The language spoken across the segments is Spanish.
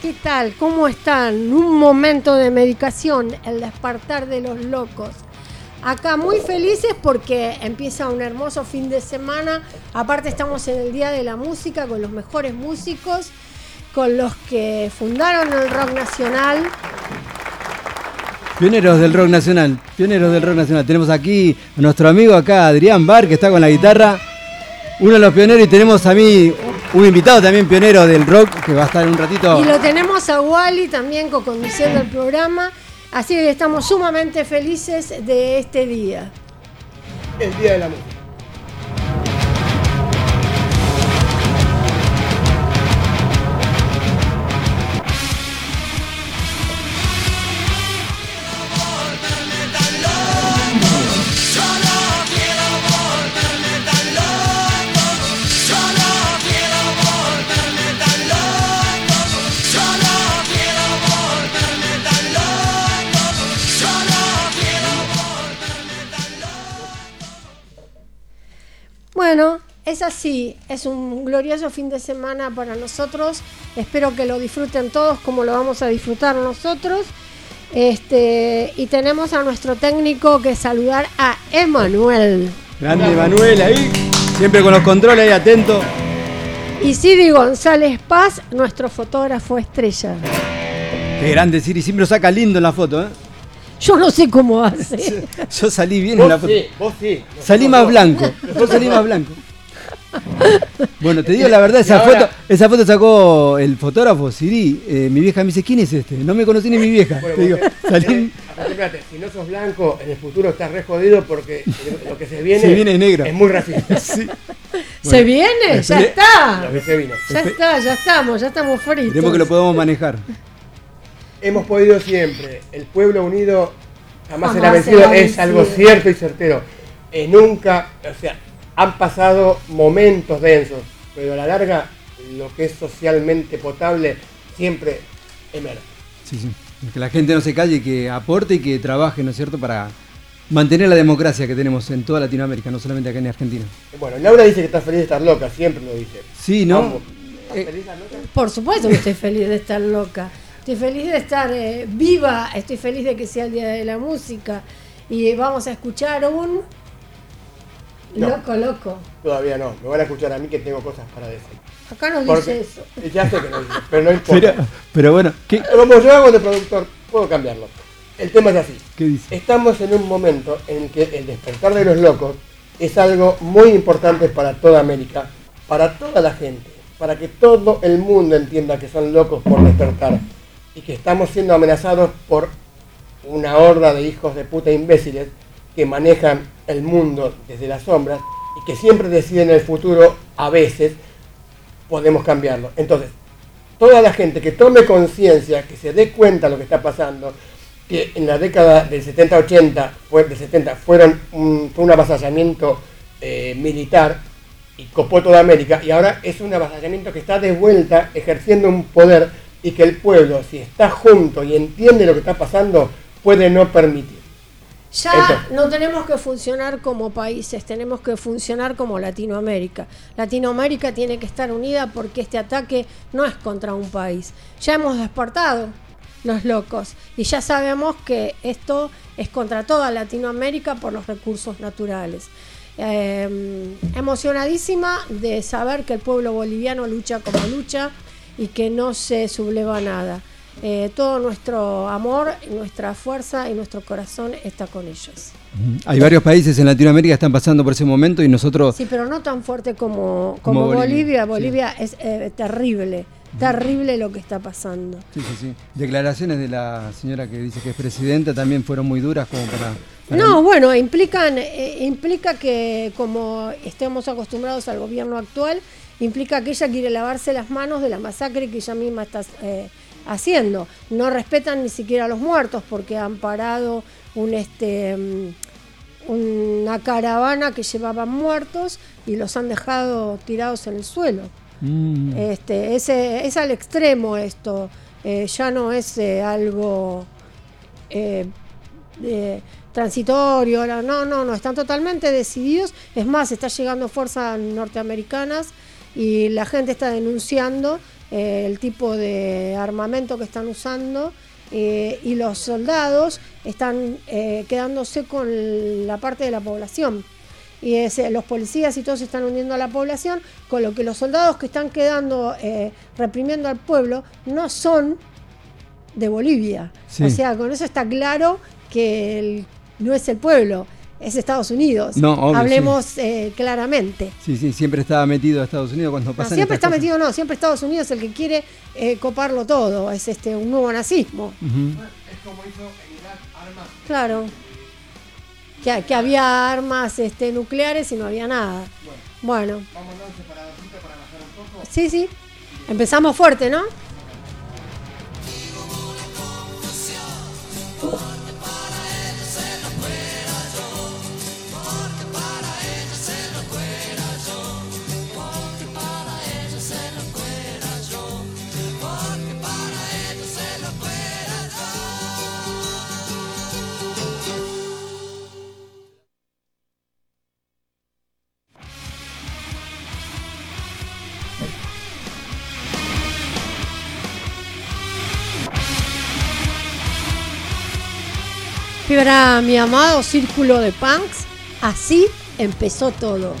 ¿qué tal? ¿Cómo están? Un momento de medicación, el despertar de los locos. Acá muy felices porque empieza un hermoso fin de semana. Aparte estamos en el Día de la Música con los mejores músicos, con los que fundaron el rock nacional. Pioneros del rock nacional, pioneros del rock nacional. Tenemos aquí a nuestro amigo acá, Adrián Bar, que está con la guitarra. Uno de los pioneros y tenemos a mí un invitado también pionero del rock que va a estar un ratito. Y lo tenemos a Wally también co-conduciendo el programa. Así que estamos sumamente felices de este día. El Día de la Música. Bueno, es así, es un glorioso fin de semana para nosotros. Espero que lo disfruten todos como lo vamos a disfrutar nosotros. Este, y tenemos a nuestro técnico que saludar a Emanuel. Grande Emanuel ahí, siempre con los controles ahí atento. Y Siri González Paz, nuestro fotógrafo estrella. Qué grande Siri, siempre lo saca lindo en la foto, ¿eh? Yo no sé cómo hace. Yo salí bien en la Vos foto. sí, vos sí. Salí más blanco. Yo salí más blanco. Bueno, te digo la verdad, esa ahora- foto, esa foto sacó el fotógrafo Siri. eh, mi vieja me dice, ¿quién es este? No me conocí ni mi vieja. Bueno, Te digo, vos salí, si no sos blanco, en el futuro estás re jodido porque lo que se viene, Se viene negro. es muy racista. sí. ¿Se viene? Ya está. Lo que se vino. Ya está, ya estamos, ya estamos fritos. Esperemos que lo podamos manejar. Hemos podido siempre. El pueblo unido jamás, Jamás será vencido. será Es algo cierto y certero. Eh, nunca, o sea, han pasado momentos densos, pero a la larga, lo que es socialmente potable siempre emerge. Sí, sí. Que la gente no se calle, que aporte y que trabaje, ¿no es cierto?, para mantener la democracia que tenemos en toda Latinoamérica, no solamente acá en Argentina. Bueno, Laura dice que está feliz de estar loca, siempre lo dice. Sí, ¿no? Vamos. ¿Estás Eh, feliz de estar loca? Por supuesto que estoy feliz de estar loca. Estoy feliz de estar eh, viva. Estoy feliz de que sea el Día de la Música. Y vamos a escuchar un... No. Loco, loco. Todavía no, me van a escuchar a mí que tengo cosas para decir. Acá nos Porque dice eso. ya sé que no dice, pero no importa. Pero, pero bueno, ¿qué, Como yo hago de productor, puedo cambiarlo. El tema es así. qué dice? Estamos en un momento en que el despertar de los locos es algo muy importante para toda América, para toda la gente, para que todo el mundo entienda que son locos por despertar y que estamos siendo amenazados por una horda de hijos de puta imbéciles que manejan el mundo desde las sombras y que siempre deciden el futuro, a veces podemos cambiarlo. Entonces, toda la gente que tome conciencia, que se dé cuenta de lo que está pasando, que en la década del 70-80, fue, del 70, fueron un, fue un avasallamiento eh, militar y copó toda América, y ahora es un avasallamiento que está de vuelta ejerciendo un poder y que el pueblo, si está junto y entiende lo que está pasando, puede no permitir. Ya Entonces- no tenemos que funcionar como países, tenemos que funcionar como Latinoamérica. Latinoamérica tiene que estar unida porque este ataque no es contra un país. Ya hemos despertado los locos y ya sabemos que esto es contra toda Latinoamérica por los recursos naturales. Eh, emocionadísima de saber que el pueblo boliviano lucha como lucha y que no se subleva nada. Eh, todo nuestro amor, nuestra fuerza y nuestro corazón está con ellos. Hay varios países en Latinoamérica que están pasando por ese momento y nosotros... Sí, pero no tan fuerte como, Como como Bolivia, Bolivia. Bolivia es eh, terrible, terrible lo que está pasando. Sí, sí, sí. Declaraciones de la señora que dice que es presidenta también fueron muy duras como para... para- No, bueno, implican, eh, implica que como estemos acostumbrados al gobierno actual, implica que ella quiere lavarse las manos de la masacre que ella misma está eh, haciendo. No respetan ni siquiera a los muertos porque han parado un este mm, una caravana que llevaba muertos y los han dejado tirados en el suelo. Mm. Este, ese, es al extremo esto, eh, ya no es eh, algo transitorio, no, no, no, no, están totalmente decididos. Es más, está llegando fuerzas norteamericanas y la gente está denunciando eh, el tipo de armamento que están usando eh, y los soldados están eh, quedándose con la parte de la población. Y es, eh, los policías y todos se están uniendo a la población, con lo que los soldados que están quedando eh, reprimiendo al pueblo no son de Bolivia. Sí. O sea, con eso está claro que el- no es el pueblo, es Estados Unidos. No, obvio, Hablemos eh, claramente. Sí, sí, siempre estaba metido a Estados Unidos cuando No, pasan siempre está cosas. metido, no, siempre Estados Unidos es el que quiere eh, coparlo todo, es este un nuevo nazismo. Es como hizo en Irak armas. Claro. Que, que había armas este, nucleares y no había nada. Bueno, Vamos entonces para para bajar un poco. sí, sí. Empezamos fuerte, ¿no? Mi amado círculo de punks, así empezó todo.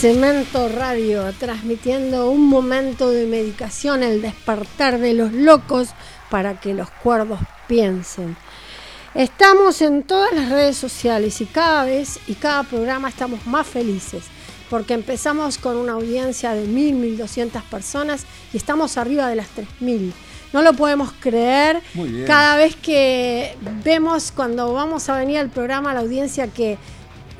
Cemento Radio, transmitiendo un momento de medicación, el despertar de los locos para que los cuerdos piensen. Estamos en todas las redes sociales y cada vez y cada programa estamos más felices porque empezamos con una audiencia de 1.000, 1.200 personas y estamos arriba de las 3.000. No lo podemos creer. Cada vez que vemos cuando vamos a venir al programa la audiencia que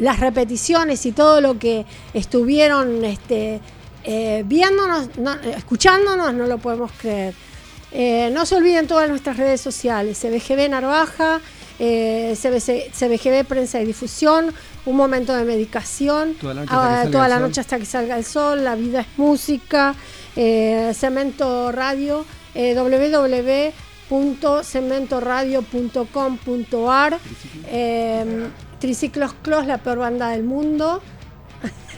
las repeticiones y todo lo que estuvieron este, eh, viéndonos, no- escuchándonos, no lo podemos creer. Eh, no se olviden todas nuestras redes sociales, CBGB Narvaja, eh, CBC CBGB Prensa y Difusión, Un Momento de Medicación, Toda la noche hasta que ah, toda la noche hasta que salga el sol, La Vida es Música, eh, Cemento Radio, eh, www.cementoradio.com.ar, eh, Triciclos Clos, la peor banda del mundo.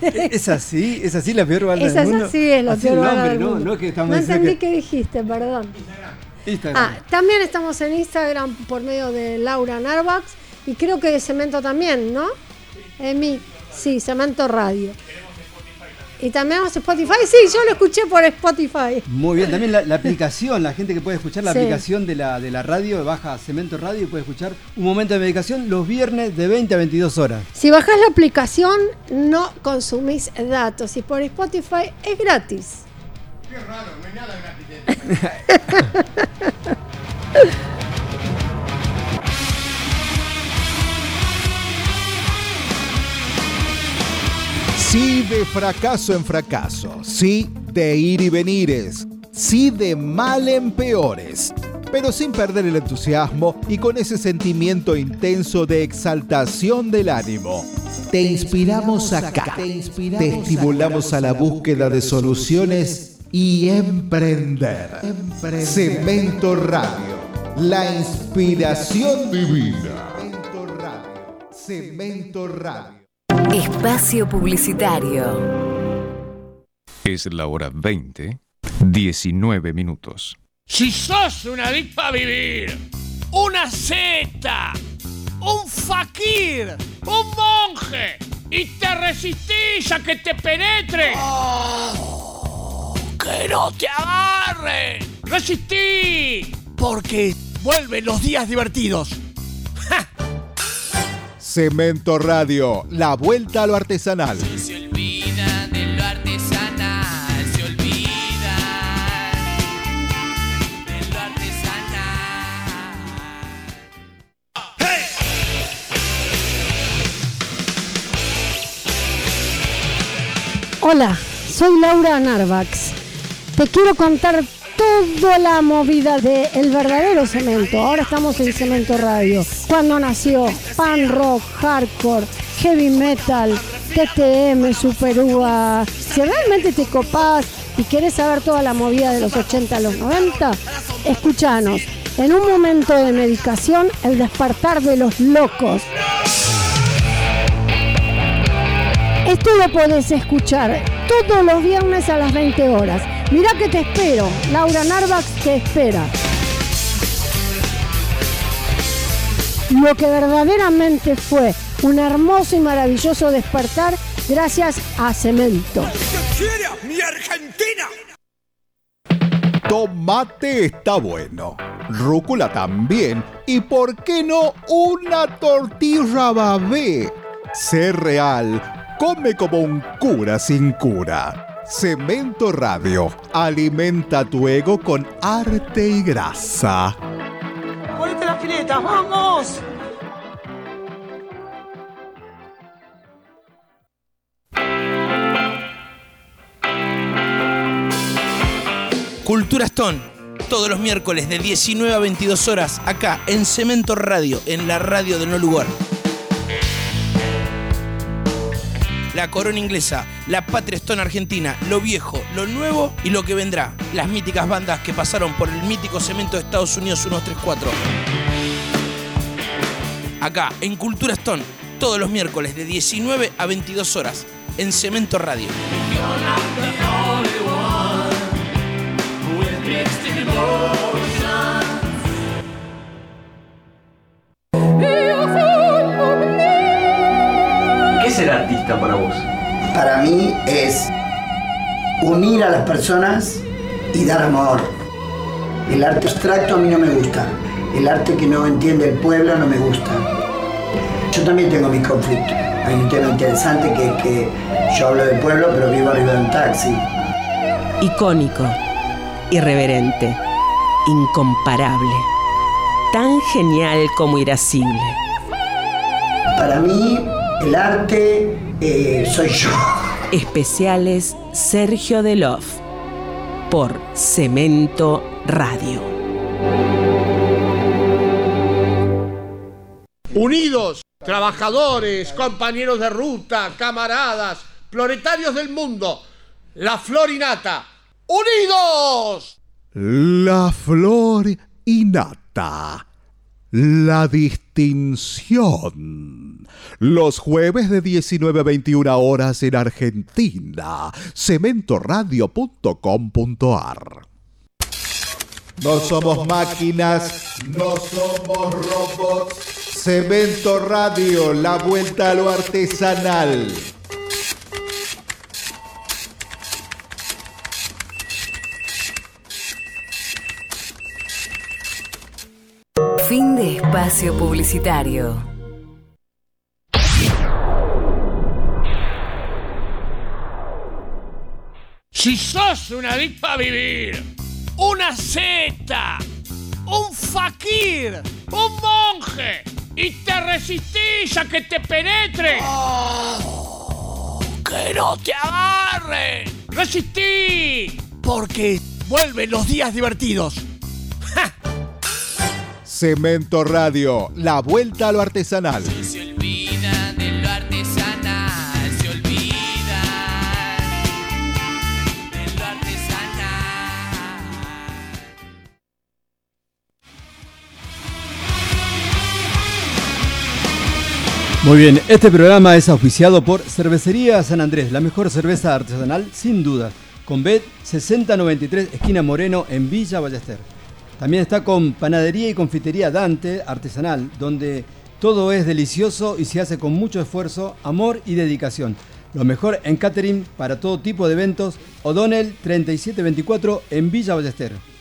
¿Es así? ¿Es así la peor banda del es mundo? así, es la Así peor banda del ¿no? mundo. No, que entendí que- qué dijiste, perdón. Instagram. Ah, también estamos en Instagram por medio de Laura Narvax y creo que de Cemento también, ¿no? Emi, sí, Cemento Radio. Y también tenemos Spotify, sí, yo lo escuché por Spotify. Muy bien, también la, la aplicación, la gente que puede escuchar la Sí. aplicación de la, de la radio, baja Cemento Radio y puede escuchar un momento de medicación los viernes de 20 a 22 horas. Si bajás la aplicación, no consumís datos y por Spotify es gratis. Qué raro, no hay nada gratis. Sí de fracaso en fracaso, sí de ir y venires, sí de mal en peores. pero sin perder el entusiasmo y con ese sentimiento intenso de exaltación del ánimo. Te inspiramos acá, te estimulamos a la búsqueda de soluciones y emprender. Cemento Radio, la inspiración divina. Cemento Radio, Cemento Radio. Espacio Publicitario. Es la hora 20, 19 minutos. Si sos un adicto a vivir, una seta, un fakir, un monje, y te resistís a que te penetre, que no te agarre, resistí, porque vuelven los días divertidos. Cemento Radio, la vuelta a lo artesanal. Se olvida de lo artesanal, se olvida de lo artesanal. Hola, soy Laura Narvax. Te quiero contar toda la movida de El verdadero cemento. Ahora estamos en Cemento Radio. Cuando nació pan rock, hardcore, heavy metal, TTM, Super Uva. Si realmente te copás y querés saber toda la movida de los 80 a los 90, escúchanos. En un momento de medicación, el despertar de los locos. Esto lo podés escuchar todos los viernes a las 20 horas. Mirá que te espero. Laura Narvax te espera. Lo que verdaderamente fue un hermoso y maravilloso despertar gracias a Cemento. ¡Mi Argentina! Tomate está bueno, rúcula también, y por qué no una tortilla babé. Sé real, come como un cura sin cura. Cemento Radio, alimenta tu ego con arte y grasa. ¡Ponete las filetas, vamos! Cultura Stone, todos los miércoles de 19 a 22 horas, acá en Cemento Radio, en la radio de No Lugar. La corona inglesa, la patria Stone argentina, lo viejo, lo nuevo y lo que vendrá. Las míticas bandas que pasaron por el mítico cemento de Estados Unidos 134. Acá, en Cultura Stone, todos los miércoles de 19 a 22 horas, en Cemento Radio. ¿Qué artista para vos? Para mí es unir a las personas y dar amor. El arte abstracto a mí no me gusta. El arte que no entiende el pueblo no me gusta. Yo también tengo mis conflictos. Hay un tema interesante que es que yo hablo del pueblo pero vivo arriba de un taxi. Icónico, irreverente, incomparable, tan genial como irascible. Para mí el arte eh, soy yo. Especiales Sergio Delof por Cemento Radio. Unidos, trabajadores, compañeros de ruta, camaradas, proletarios del mundo, la florinata. ¡Unidos! La flor innata. La distinción. Los jueves de 19 a 21 horas en Argentina. Cementoradio.com.ar. No somos máquinas, no somos robots. Cemento Radio, la vuelta a lo artesanal. Fin de espacio publicitario. Si sos un adicto a vivir, una seta, un fakir, un monje, y te resistís a que te penetre. Oh, ¡Que no te agarren! ¡Resistí! Porque vuelven los días divertidos. Cemento Radio, la vuelta a lo artesanal. Muy bien, este programa es auspiciado por Cervecería San Andrés, la mejor cerveza artesanal sin duda, con BED 6093, esquina Moreno, en Villa Ballester. También está con Panadería y Confitería Dante, artesanal, donde todo es delicioso y se hace con mucho esfuerzo, amor y dedicación. Lo mejor en catering para todo tipo de eventos, O'Donnell 3724 en Villa Ballester.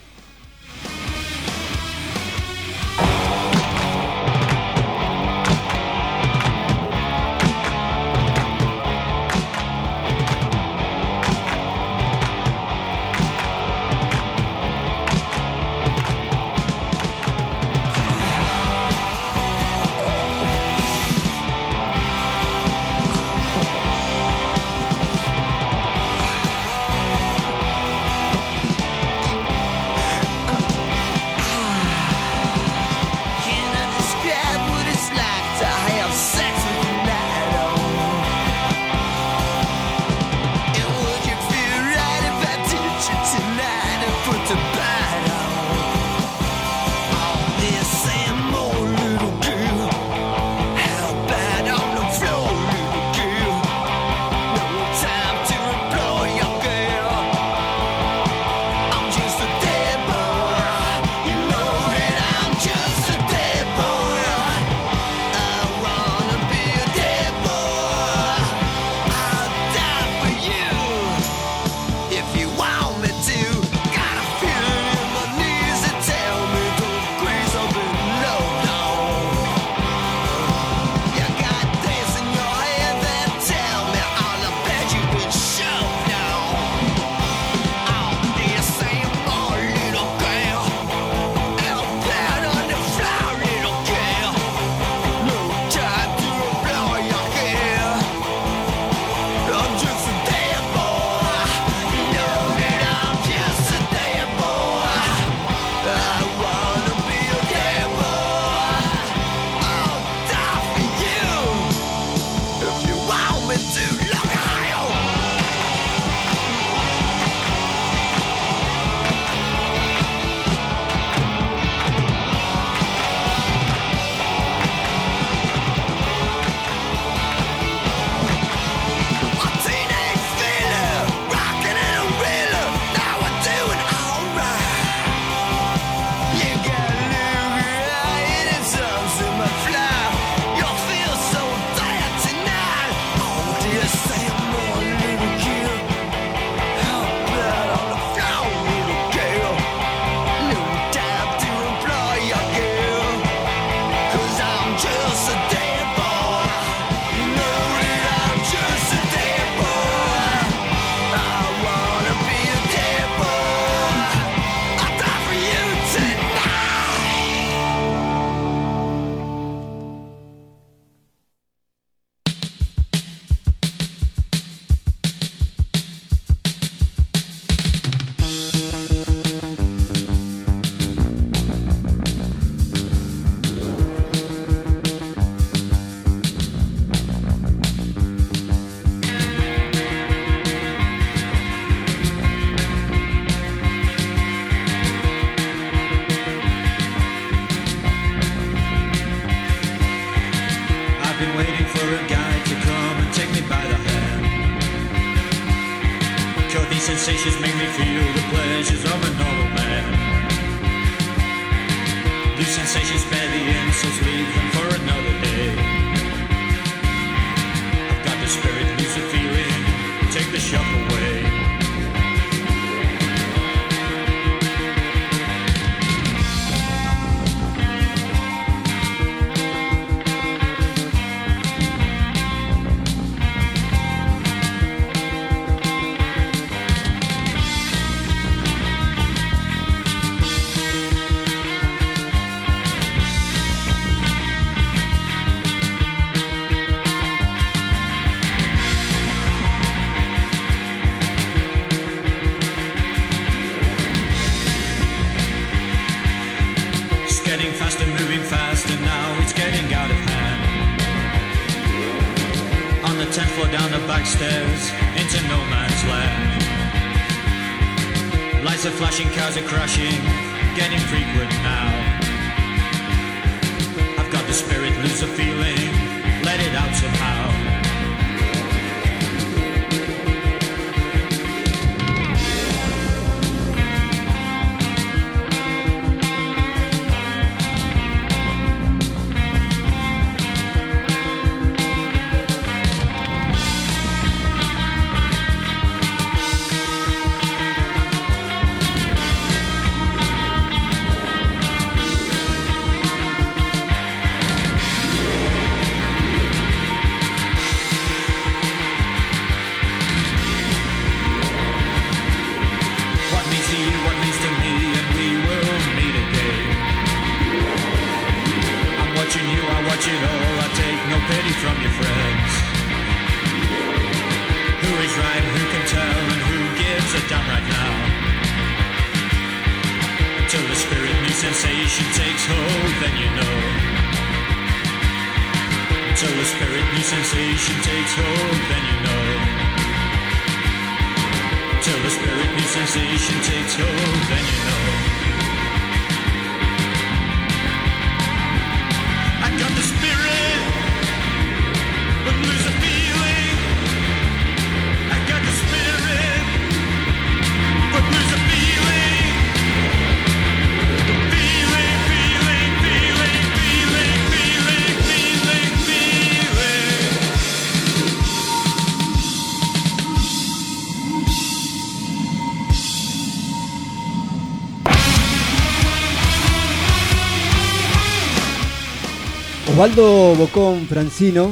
Osvaldo Bocón Francino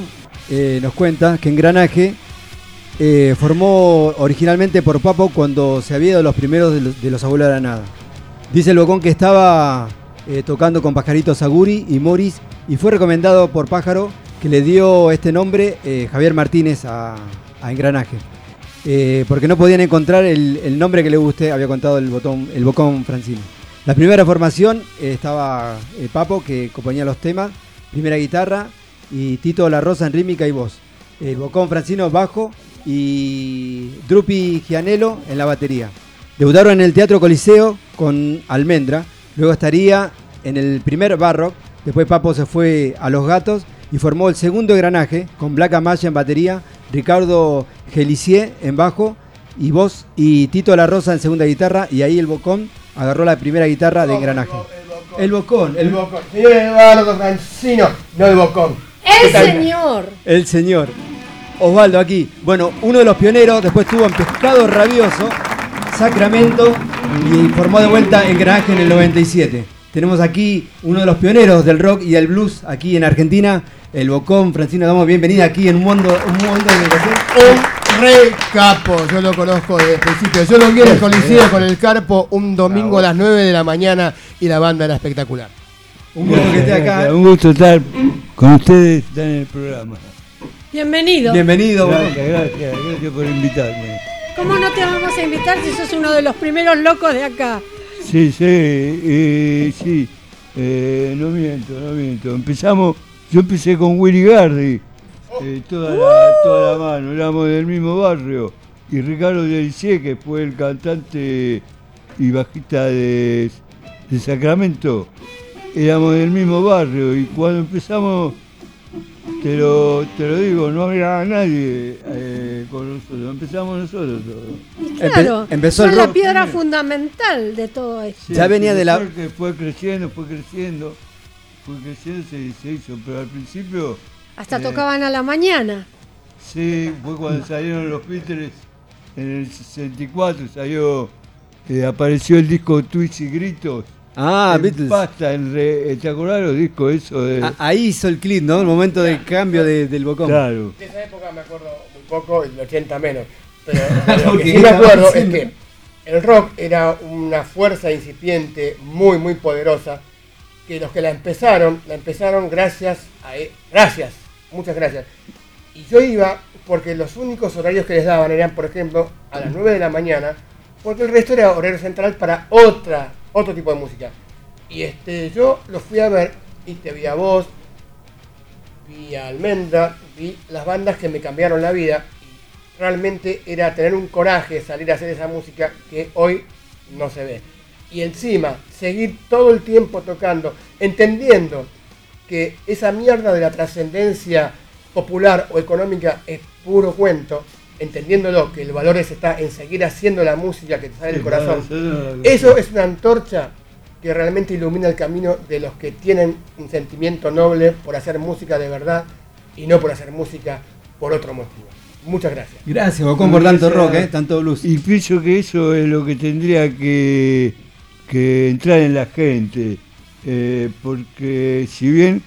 eh, nos cuenta que Engranaje eh, formó originalmente por Papo cuando se había ido los primeros de los, abuelos de la nada. Dice el Bocón que estaba eh, tocando con Pajarito Saguri y Morris y fue recomendado por Pájaro que le dio este nombre Javier Martínez a, Engranaje. Porque no podían encontrar el, nombre que le guste, había contado el, botón, el Bocón Francino. La primera formación estaba Papo, que componía los temas, primera guitarra, y Tito La Rosa en rítmica y voz. El Bocón Francino bajo y Drupi Gianello en la batería. Debutaron en el Teatro Coliseo con Almendra, luego estaría en el primer Barrock, después Papo se fue a Los Gatos y formó el segundo engranaje con Black Amaya en batería, Ricardo Gelicier en bajo y voz y Tito La Rosa en segunda guitarra y ahí el Bocón agarró la primera guitarra de engranaje. El Bocón, el, El Bocón. Señor Eduardo Francino, no el Bocón. El señor. el señor. Osvaldo aquí. Bueno, uno de los pioneros, después estuvo en Pescado Rabioso, Sacramento y formó de vuelta Engranaje en el 97. Tenemos aquí uno de los pioneros del rock y del blues aquí en Argentina, el Bocón Francino. Damos bienvenida aquí en un mundo, un mundo de educación. Un re capo, yo lo conozco desde el principio. Yo lo vi en el Coliseo con el Carpo un domingo a las 9 de la mañana y la banda era espectacular. Un gusto que esté acá. Un gusto estar con ustedes, estar en el programa. Bienvenido. Bienvenido. Gracias, gracias, gracias por invitarme. ¿Cómo no te vamos a invitar si sos uno de los primeros locos de acá? Sí, sí, eh, sí, eh, no miento, no miento. Empezamos, yo empecé con Willy Gardi, eh, toda, la, toda la mano, éramos del mismo barrio. Y Ricardo Delicier, que fue el cantante y bajista de, de Sacramento, éramos del mismo barrio. Y cuando empezamos, te lo, te lo digo, no había nadie eh, con nosotros, empezamos nosotros todos. Claro, empezó son el la rock. piedra fundamental de todo esto. Ya venía de la- Fue que fue creciendo, fue creciendo, fue creciendo, se, se hizo, pero al principio, Hasta eh, tocaban a la mañana. sí, fue cuando salieron los Beatles en el 64, salió, eh, apareció el disco Twist y Gritos. Ah, en Beatles. Pasta, en re- ¿te acordás los discos eso de...? A- Ahí hizo el clip, ¿no? El momento del cambio de- del Bocón. Claro. De esa época me acuerdo muy poco, el 80 menos. Pero lo que sí me acuerdo es que el rock era una fuerza incipiente muy, muy poderosa. Que los que la empezaron, la empezaron gracias a. e- Gracias, muchas gracias. Y yo iba porque los únicos horarios que les daban eran, por ejemplo, a las 9 de la mañana, porque el resto era horario central para otra, otro tipo de música. Y este, yo lo fui a ver y te vi a vos, vi a Almendra, vi las bandas que me cambiaron la vida. Realmente era tener un coraje salir a hacer esa música que hoy no se ve. Y encima, seguir todo el tiempo tocando, entendiendo que esa mierda de la trascendencia popular o económica es puro cuento, entendiéndolo que el valor es está en seguir haciendo la música que te sale del corazón. eso es una antorcha que realmente ilumina el camino de los que tienen un sentimiento noble por hacer música de verdad y no por hacer música por otro motivo. Muchas gracias. Gracias, Bocón, por tanto rock, ¿eh? tanto blues. Y pienso que eso es lo que tendría que, que entrar en la gente. Eh, porque si bien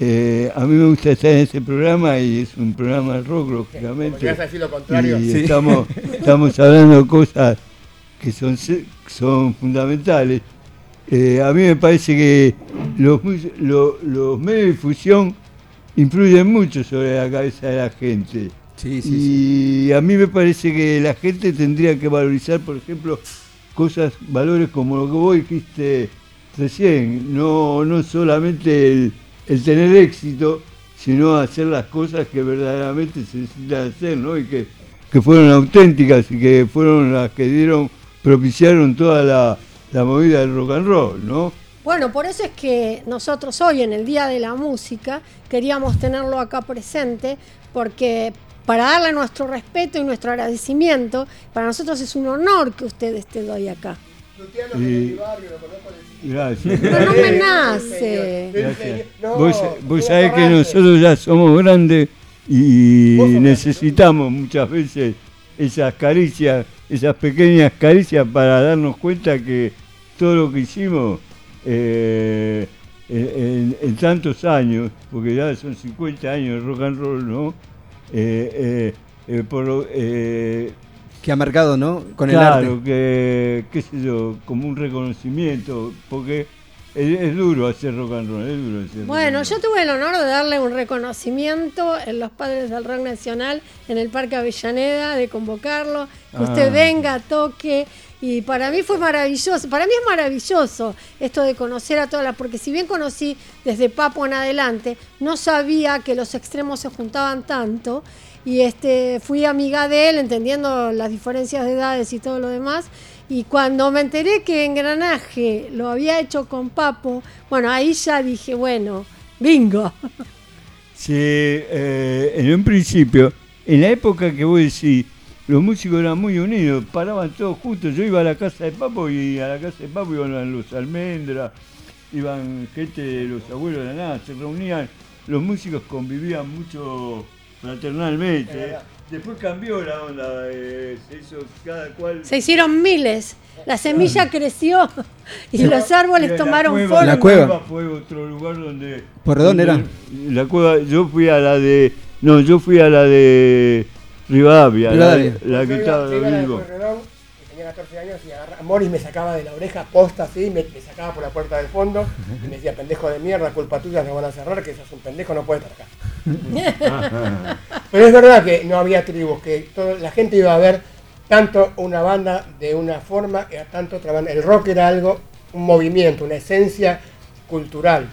eh, a mí me gusta estar en este programa y es un programa de rock, lógicamente. llegas a decir lo contrario. Y Sí. estamos, estamos hablando de cosas que son, son fundamentales. Eh, a mí me parece que los medios de difusión influyen mucho sobre la cabeza de la gente. y a mí me parece que la gente tendría que valorizar, por ejemplo, cosas, valores como lo que vos dijiste recién, no, no solamente el, tener éxito, sino hacer las cosas que verdaderamente se necesitan hacer, ¿no? Y que, que fueron auténticas y que fueron las que dieron, propiciaron toda la, la movida del rock and roll, ¿no? Bueno, por eso es que nosotros hoy en el Día de la Música queríamos tenerlo acá presente, porque para darle nuestro respeto y nuestro agradecimiento, para nosotros es un honor que usted esté hoy acá. Y- gracias. Pero no me nace. Vos, vos sabés que nosotros ya somos grandes y necesitamos muchas veces esas caricias, esas pequeñas caricias para darnos cuenta que todo lo que hicimos eh, en, en tantos años, porque ya son 50 años de rock and roll, ¿no? Eh, eh, eh, por lo- eh, Que ha marcado, ¿no? Con el claro, arte. que, qué sé yo, como un reconocimiento, porque es, es duro hacer rock and roll, es duro hacer rock Bueno, and yo tuve el honor de darle un reconocimiento en los Padres del Rock Nacional en el Parque Avellaneda, de convocarlo, que Ah. usted venga, toque. Y para mí fue maravilloso, para mí es maravilloso esto de conocer a todas las, porque si bien conocí desde Papo en adelante, no sabía que los extremos se juntaban tanto. Y este, fui amiga de él, entendiendo las diferencias de edades y todo lo demás. Y cuando me enteré que Engranaje lo había hecho con Papo, bueno, ahí ya dije, bueno, bingo. Sí, eh, en un principio, en la época que vos decís, los músicos eran muy unidos, paraban todos juntos. Yo iba a la casa de Papo y a la casa de Papo iban los almendras, iban gente de los abuelos de la nada, se reunían, los músicos convivían mucho verdad. Después cambió la onda, eh, se hizo cada cual. Se hicieron miles, la semilla creció y los árboles la tomaron cueva- forma. La cueva. fue otro lugar donde. ¿Por dónde era? La cueva, yo fui a la de. No, yo fui a la de Rivadavia, la- Rivadavia. La, que estaba vivo. Pueyrredón, que tenía 14 años y agarra- Morris me sacaba de la oreja posta así, me, me sacaba por la puerta del fondo y me decía, pendejo de mierda, culpa tuya, nos van a cerrar, que sos un pendejo, no puedes estar acá. Pero es verdad que no había tribus, que todo- la gente iba a ver tanto una banda de una forma y a tanto otra banda. El rock era algo, un movimiento, una esencia cultural,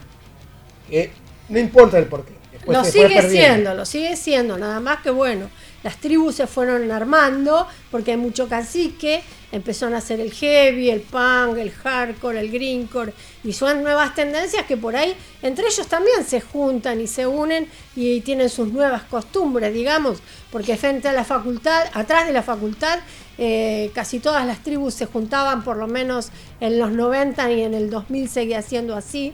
que no importa el porqué. después Lo sigue perdiendo. siendo, lo sigue siendo, nada más que bueno, las tribus se fueron armando porque hay mucho cacique, empezaron a hacer el heavy, el punk, el hardcore, el greencore, y son nuevas tendencias que por ahí entre ellos también se juntan y se unen y tienen sus nuevas costumbres, digamos, porque frente a la facultad, atrás de la facultad, eh, casi todas las tribus se juntaban por lo menos en los 90 y en el 2000 seguía siendo así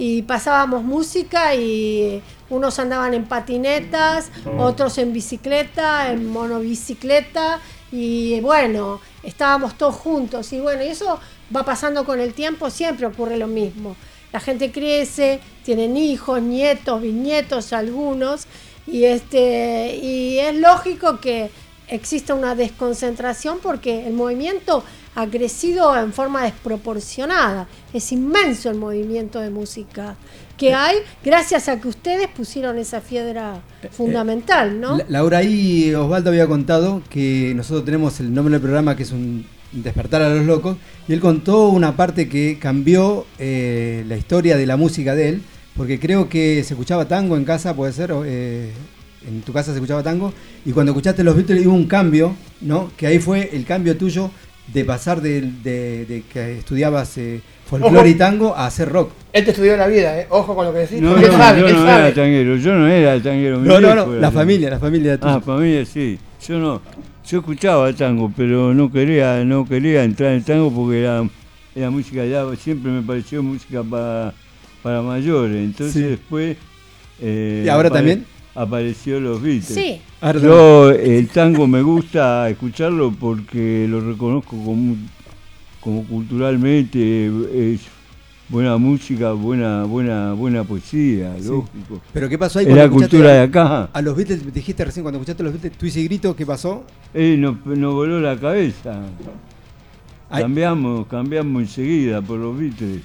y pasábamos música y unos andaban en patinetas, otros en bicicleta, en monobicicleta y bueno, estábamos todos juntos y bueno, y eso va pasando con el tiempo, siempre ocurre lo mismo. La gente crece, tienen hijos, nietos, bisnietos, algunos y este y es lógico que exista una desconcentración porque el movimiento ha crecido en forma desproporcionada. Es inmenso el movimiento de música que hay gracias a que ustedes pusieron esa piedra fundamental, ¿no? La- Laura, ahí Osvaldo había contado que nosotros tenemos el nombre del programa que es un Despertar a los locos, y él contó una parte que cambió eh, la historia de la música de él, porque creo que se escuchaba tango en casa, puede ser, eh, en tu casa se escuchaba tango, y cuando escuchaste los Beatles hubo un cambio, ¿no? Que ahí fue el cambio tuyo de pasar de, de- de que estudiabas eh, folclore Ojo. y tango a hacer rock. Él te estudió la vida, ¿eh? Ojo con lo que decís, No, no, él sabe, yo él no sabe. era tanguero, yo no era tanguero. No, no, no, la familia, la familia tuya. Ah, familia sí. Yo no, yo escuchaba tango, pero no quería, no quería entrar en tango porque era, era música ya, siempre me pareció música para, para mayores. Entonces Sí. después eh, ¿Y ahora también? Apareció los Beatles. Sí. Yo el tango me gusta escucharlo porque lo reconozco como, como culturalmente es buena música, buena, buena, buena poesía, Sí. lógico. Pero ¿qué pasó ahí Es la cultura a- de acá. A los Beatles, dijiste recién cuando escuchaste a los Beatles, tu ese grito, ¿qué pasó? Eh, nos, nos voló la cabeza. Ay. Cambiamos, cambiamos enseguida por los Beatles.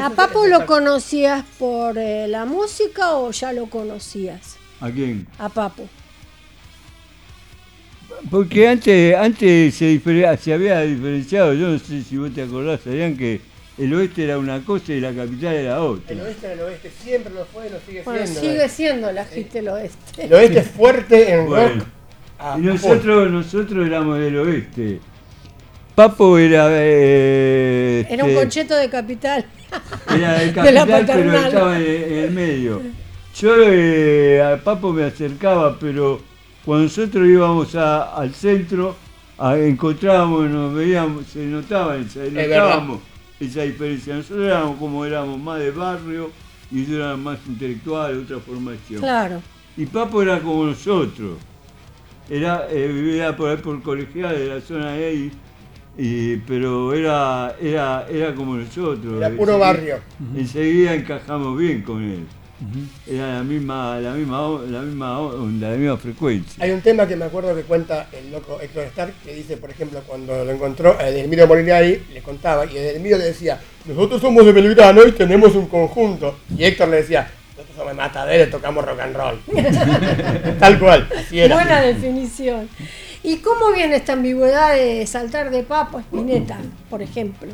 ¿A Papo lo conocías por eh, la música o ya lo conocías? ¿A quién? A Papo. Porque antes, antes se, difere- se había diferenciado, yo no sé si vos te acordás, sabían que el oeste era una cosa y la capital era El otra. oeste era el oeste, siempre lo fue y lo sigue Bueno, siendo. sigue ¿eh? siendo la hit del oeste. El oeste es fuerte en Bueno. rock. Y nosotros, nosotros éramos del oeste. Papo era... eh, Era un este, concheto de capital. Era el De la capital, pero paternal. estaba en, en el medio. Yo eh, a Papo me acercaba, pero cuando nosotros íbamos a- al centro, a- encontrábamos, nos veíamos, se notaba esa, verdad. notábamos esa diferencia. Nosotros éramos como éramos más de barrio y ellos eran más intelectuales, otra formación. Claro. Y Papo era como nosotros. Era, eh, vivía por ahí por colegial de la zona de ahí, y- pero era, era, era como nosotros. Era puro Enseguida- barrio. Enseguida encajamos bien con él. Era la misma, la misma, o- la misma onda, la misma frecuencia. Hay un tema que me acuerdo que cuenta el loco Héctor Stark, que dice, por ejemplo, cuando lo encontró, a Edelmiro Molinari le contaba, y Edelmiro le decía, nosotros somos de Belgrano y tenemos un conjunto. Y Héctor le decía, nosotros somos de Matadero y tocamos rock and roll. Tal cual, así era. Buena definición. ¿Y cómo viene esta ambigüedad de saltar de Papo a Spinetta, por ejemplo?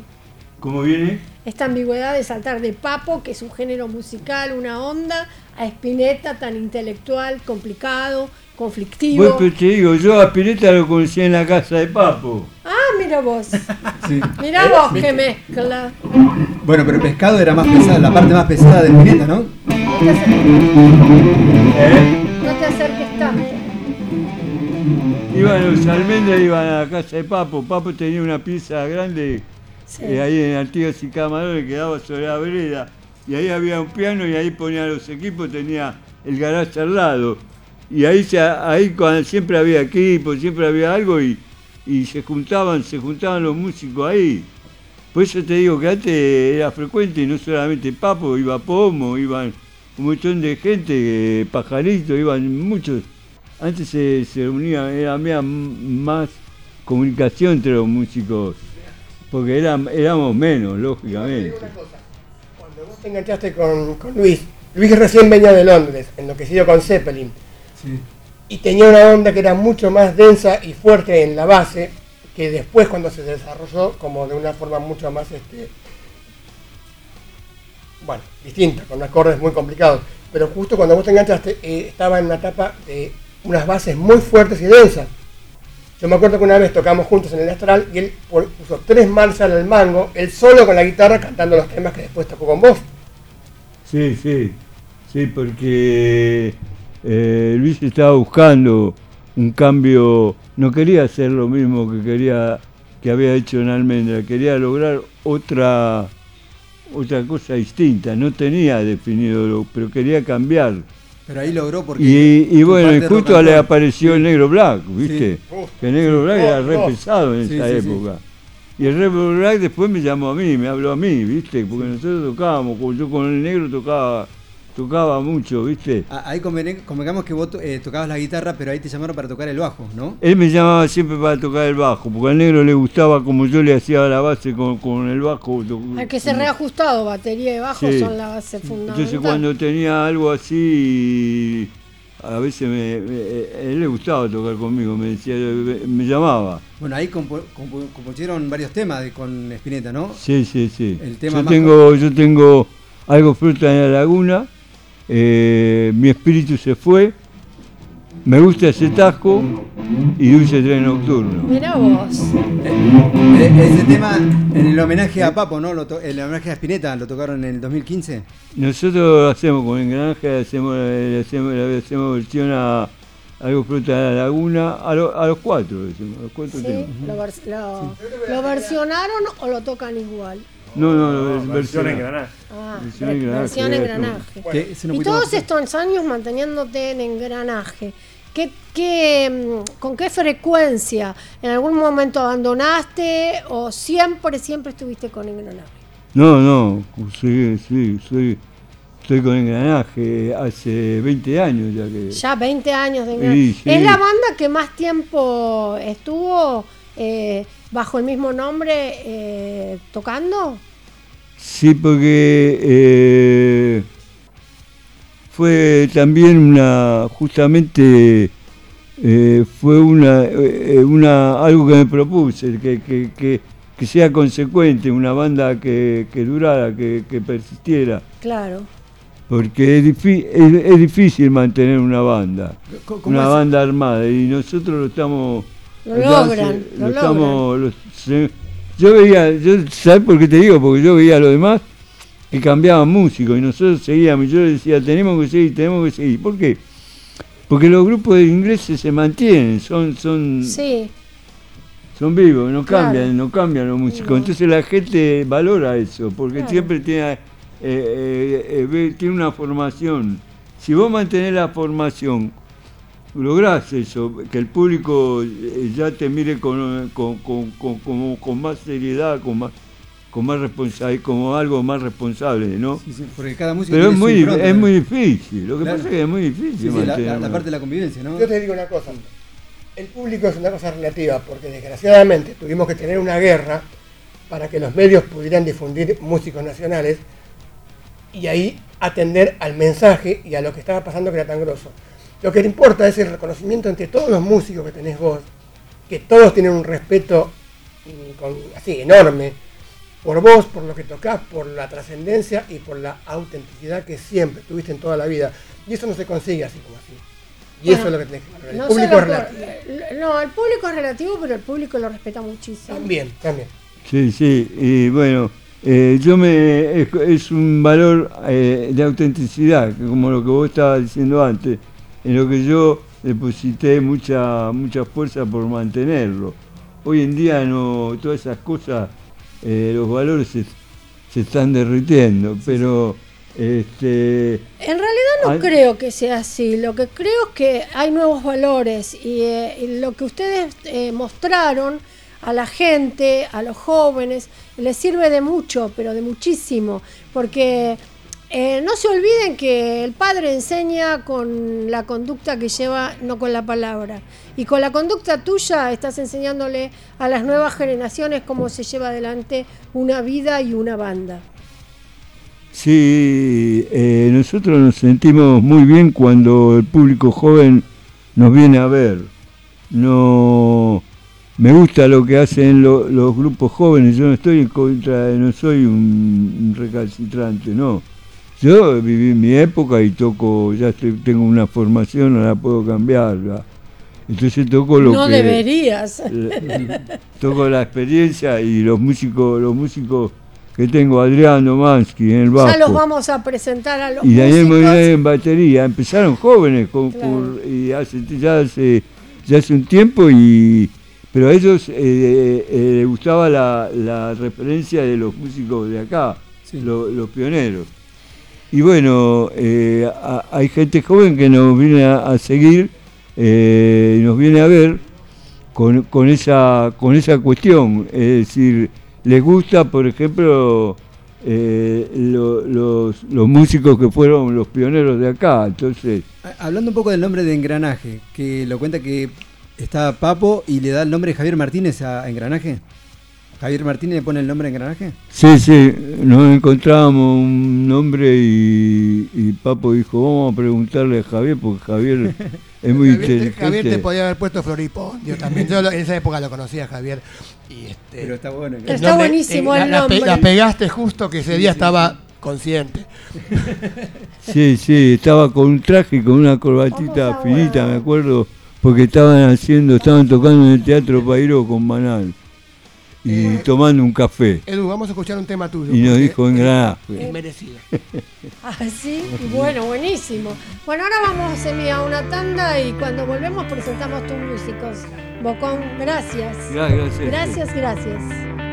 ¿Cómo viene? Esta ambigüedad de saltar de Papo, que es un género musical, una onda, a Spinetta tan intelectual, complicado, conflictivo. Bueno, pero te digo, yo a Pireta lo conocí en la casa de Papo. Ah, mira vos. Sí. Mira vos qué mezcla. Bueno, pero pescado era más pesada, la parte más pesada de Spinetta, ¿no? No te acerques, ¿Eh? no te acerques tanto. Iban los almendras, iban a la casa de Papo. Papo tenía una pieza grande Sí. eh, ahí en Artigas y Camarones que daba sobre la vereda. Y ahí había un piano y ahí ponía los equipos, tenía el garaje al lado. Y ahí, se, ahí cuando, siempre había equipos, siempre había algo y, y se juntaban, se juntaban los músicos ahí. Por eso te digo que antes era frecuente, no solamente Papo, iba Pomo, iban un montón de gente, eh, Pajarito, iban muchos. Antes se, se reunían, era había más comunicación entre los músicos, porque eran, éramos menos, lógicamente. una cosa, cuando vos te enganchaste con, con Luis, Luis recién venía de Londres, enloquecido con Zeppelin, y tenía una onda que era mucho más densa y fuerte en la base, que después cuando se desarrolló como de una forma mucho más, este, bueno, distinta, con acordes muy complicados. Pero justo cuando vos te enganchaste, eh, estaba en una etapa de unas bases muy fuertes y densas. Yo me acuerdo que una vez tocamos juntos en el Astral y él pu- puso tres Marshall al mango, él solo con la guitarra cantando los temas que después tocó con vos. Sí, sí, sí, porque eh, Luis estaba buscando un cambio, no quería hacer lo mismo que quería que había hecho en Almendra, quería lograr otra otra cosa distinta, no tenía definido, pero quería cambiar. Pero ahí logró porque. Y, y bueno, justo le apareció el negro black, ¿viste? Sí. Que el negro black era Vos, re pesado en Sí, esa sí, sí. época. Y el negro black después me llamó a mí, me habló a mí, ¿viste? Porque nosotros tocábamos, yo con el negro tocaba, tocaba mucho, ¿viste? Ah, Ahí convengamos que vos eh, tocabas la guitarra, pero ahí te llamaron para tocar el bajo, ¿no? Él me llamaba siempre para tocar el bajo, porque al negro le gustaba como yo le hacía la base con, con el bajo. Al que se reajustado, batería y bajo Sí. son la base fundamental. Entonces cuando tenía algo así, a veces me, me- a él le gustaba tocar conmigo, me decía, me llamaba. Bueno, ahí compu- compu- compusieron varios temas de- con Spinetta, ¿no? Sí, sí, sí. El tema yo más tengo, yo tengo algo fruta en la laguna, eh, mi espíritu se fue, me gusta ese tajo y dulce tren nocturno. Mirá vos. Eh, Ese tema, en el homenaje a Papo, ¿no? Lo el homenaje a Spinetta, lo tocaron en el 2015. Nosotros hacemos con engranaje, hacemos, le hacemos, le hacemos versión a algo fruta de la laguna, a, lo- a los cuatro, decimos, a los cuatro ¿Sí? temas. ¿Lo, lo- lo versionaron o lo tocan igual? No, no, no, es versión versión. engranaje. Ah, Versión engranaje, versión y todos estos años manteniéndote en engranaje. ¿Qué, qué, mm, ¿Con qué frecuencia? ¿En algún momento abandonaste o siempre, siempre estuviste con engranaje? No, no, sí, sí, soy, estoy con engranaje hace 20 años ya que... Ya 20 años de engranaje. Sí, sí. ¿Es la banda que más tiempo estuvo eh, bajo el mismo nombre eh, tocando? Sí, porque eh, fue también una, justamente eh, fue una, eh, una algo que me propuse, que, que, que, que sea consecuente, una banda que, que durara, que, que persistiera, Claro. porque es, es, es difícil mantener una banda, ¿Cómo- cómo una es? banda armada, y nosotros lo estamos... Lo logran, lo estamos, lo- se- yo veía, yo, ¿sabes por qué te digo? Porque yo veía a los demás que cambiaban músicos y nosotros seguíamos. Yo decía, tenemos que seguir, tenemos que seguir. ¿Por qué? Porque los grupos de ingleses se mantienen, son, son, Sí. son vivos, no Claro. cambian, no cambian los músicos. Entonces la gente valora eso, porque Claro. siempre tiene, eh, eh, eh, tiene una formación. Si vos mantenés la formación, lográs eso, que el público eh, ya te mire con, con, con- con- más seriedad, con más con más responsabilidad, como algo más responsable, ¿no? Sí, sí, porque cada músico Pero es muy, impronta, es ¿no? muy difícil, lo que Claro. pasa es que es muy difícil. Sí, sí, la, la- la parte de la convivencia, ¿no? Yo te digo una cosa, el público es una cosa relativa, porque desgraciadamente tuvimos que tener una guerra para que los medios pudieran difundir músicos nacionales y ahí atender al mensaje y a lo que estaba pasando que era tan grosso. Lo que le importa es el reconocimiento entre todos los músicos que tenés vos, que todos tienen un respeto mm, con- así enorme por vos, por lo que tocás, por la trascendencia y por la autenticidad que siempre tuviste en toda la vida. Y eso no se consigue así como así. Y Bueno, eso es lo que tenés que valorar. El No público es por- relativo. No, el público es relativo, pero el público lo respeta muchísimo. También, también. Sí, sí, y bueno, eh, yo me es, es un valor eh, de autenticidad, como lo que vos estabas diciendo antes, en lo que yo deposité mucha mucha fuerza por mantenerlo. Hoy en día no todas esas cosas, eh, los valores se, se están derritiendo, pero este En realidad no creo que sea así. Lo que creo es que hay nuevos valores y, eh, y lo que ustedes eh, mostraron a la gente, a los jóvenes, les sirve de mucho, pero de muchísimo, porque eh, no se olviden que el padre enseña con la conducta que lleva, no con la palabra. Y con la conducta tuya estás enseñándole a las nuevas generaciones cómo se lleva adelante una vida y una banda. Sí, eh, nosotros nos sentimos muy bien cuando el público joven nos viene a ver. No, me gusta lo que hacen lo- los grupos jóvenes. Yo no estoy en contra, no soy un, un recalcitrante, no. Yo viví mi época y toco, ya estoy- tengo una formación, no la puedo cambiar. Entonces toco lo no que deberías. toco la experiencia y los músicos, los músicos que tengo, Adrián Domansky en el bajo. Ya los vamos a presentar a los Y Daniel músicos. Molina en batería, empezaron jóvenes con, por- y hace, ya, hace, ya hace un tiempo, y pero a ellos eh, eh, les gustaba la, la referencia de los músicos de acá, lo- los pioneros. Y bueno, eh, hay gente joven que nos viene a, seguir, eh, nos viene a ver con, con, esa, con esa cuestión, es decir, les gusta, por ejemplo, eh, lo- los, los músicos que fueron los pioneros de acá. Entonces, Hablando un poco del nombre de Engranaje, que lo cuenta que está Papo y le da el nombre de Javier Martínez a Engranaje. Javier Martínez le pone el nombre en engranaje. Sí, sí, nos encontrábamos un nombre y, y Papo dijo, vamos a preguntarle a Javier, porque Javier es muy Javier, inteligente. Javier te podía haber puesto Floripondio también. Yo en esa época lo conocía Javier. Y este, Pero está bueno. el Está buenísimo la, el la nombre. la pegaste justo que ese Sí, día sí, estaba consciente. Sí, sí, estaba con un traje y con una corbatita finita, me acuerdo, porque estaban haciendo, estaban tocando en el Teatro Pairo con Manal y tomando un café. Edu, vamos a escuchar un tema tuyo. Y nos dijo engranaje. Es merecido. Ah, sí, bueno, buenísimo. Bueno, ahora vamos Emi, a una tanda y cuando volvemos presentamos tus músicos. Bocón, gracias. Gracias, gracias. Gracias, gracias.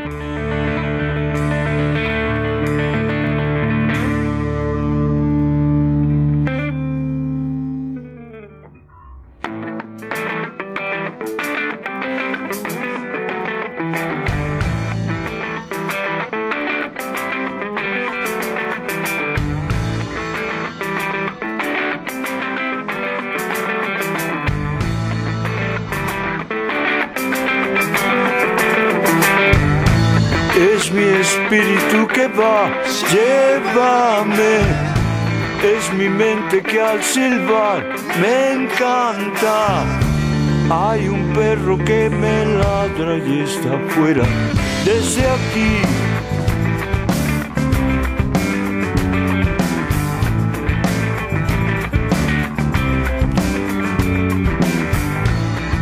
Llévame. Es mi mente que al silbar me encanta. Hay un perro que me ladra y está afuera. Desde aquí.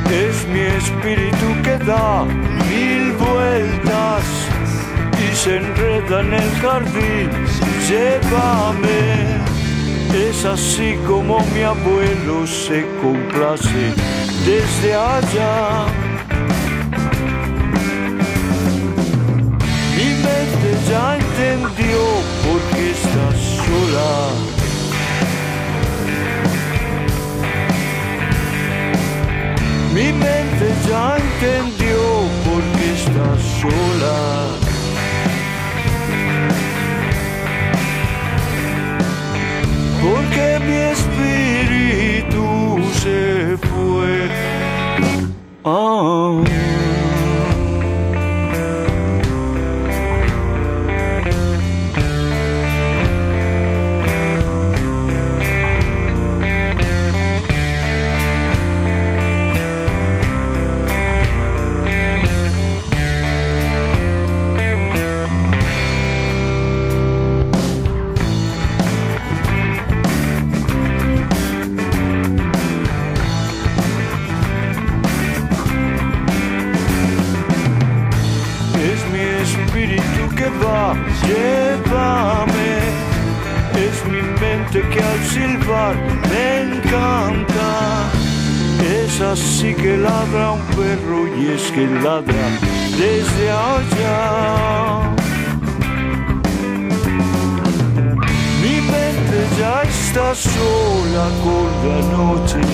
Es mi espíritu que da y enreda en el jardín. Llévame. Es así como mi abuelo se complace desde allá. Mi mente ya entendió por qué estás sola. Mi mente ya entendió por qué estás sola. Porque mi espíritu se fue. Ah. Que ladra desde allá. Mi mente ya está sola con la noche.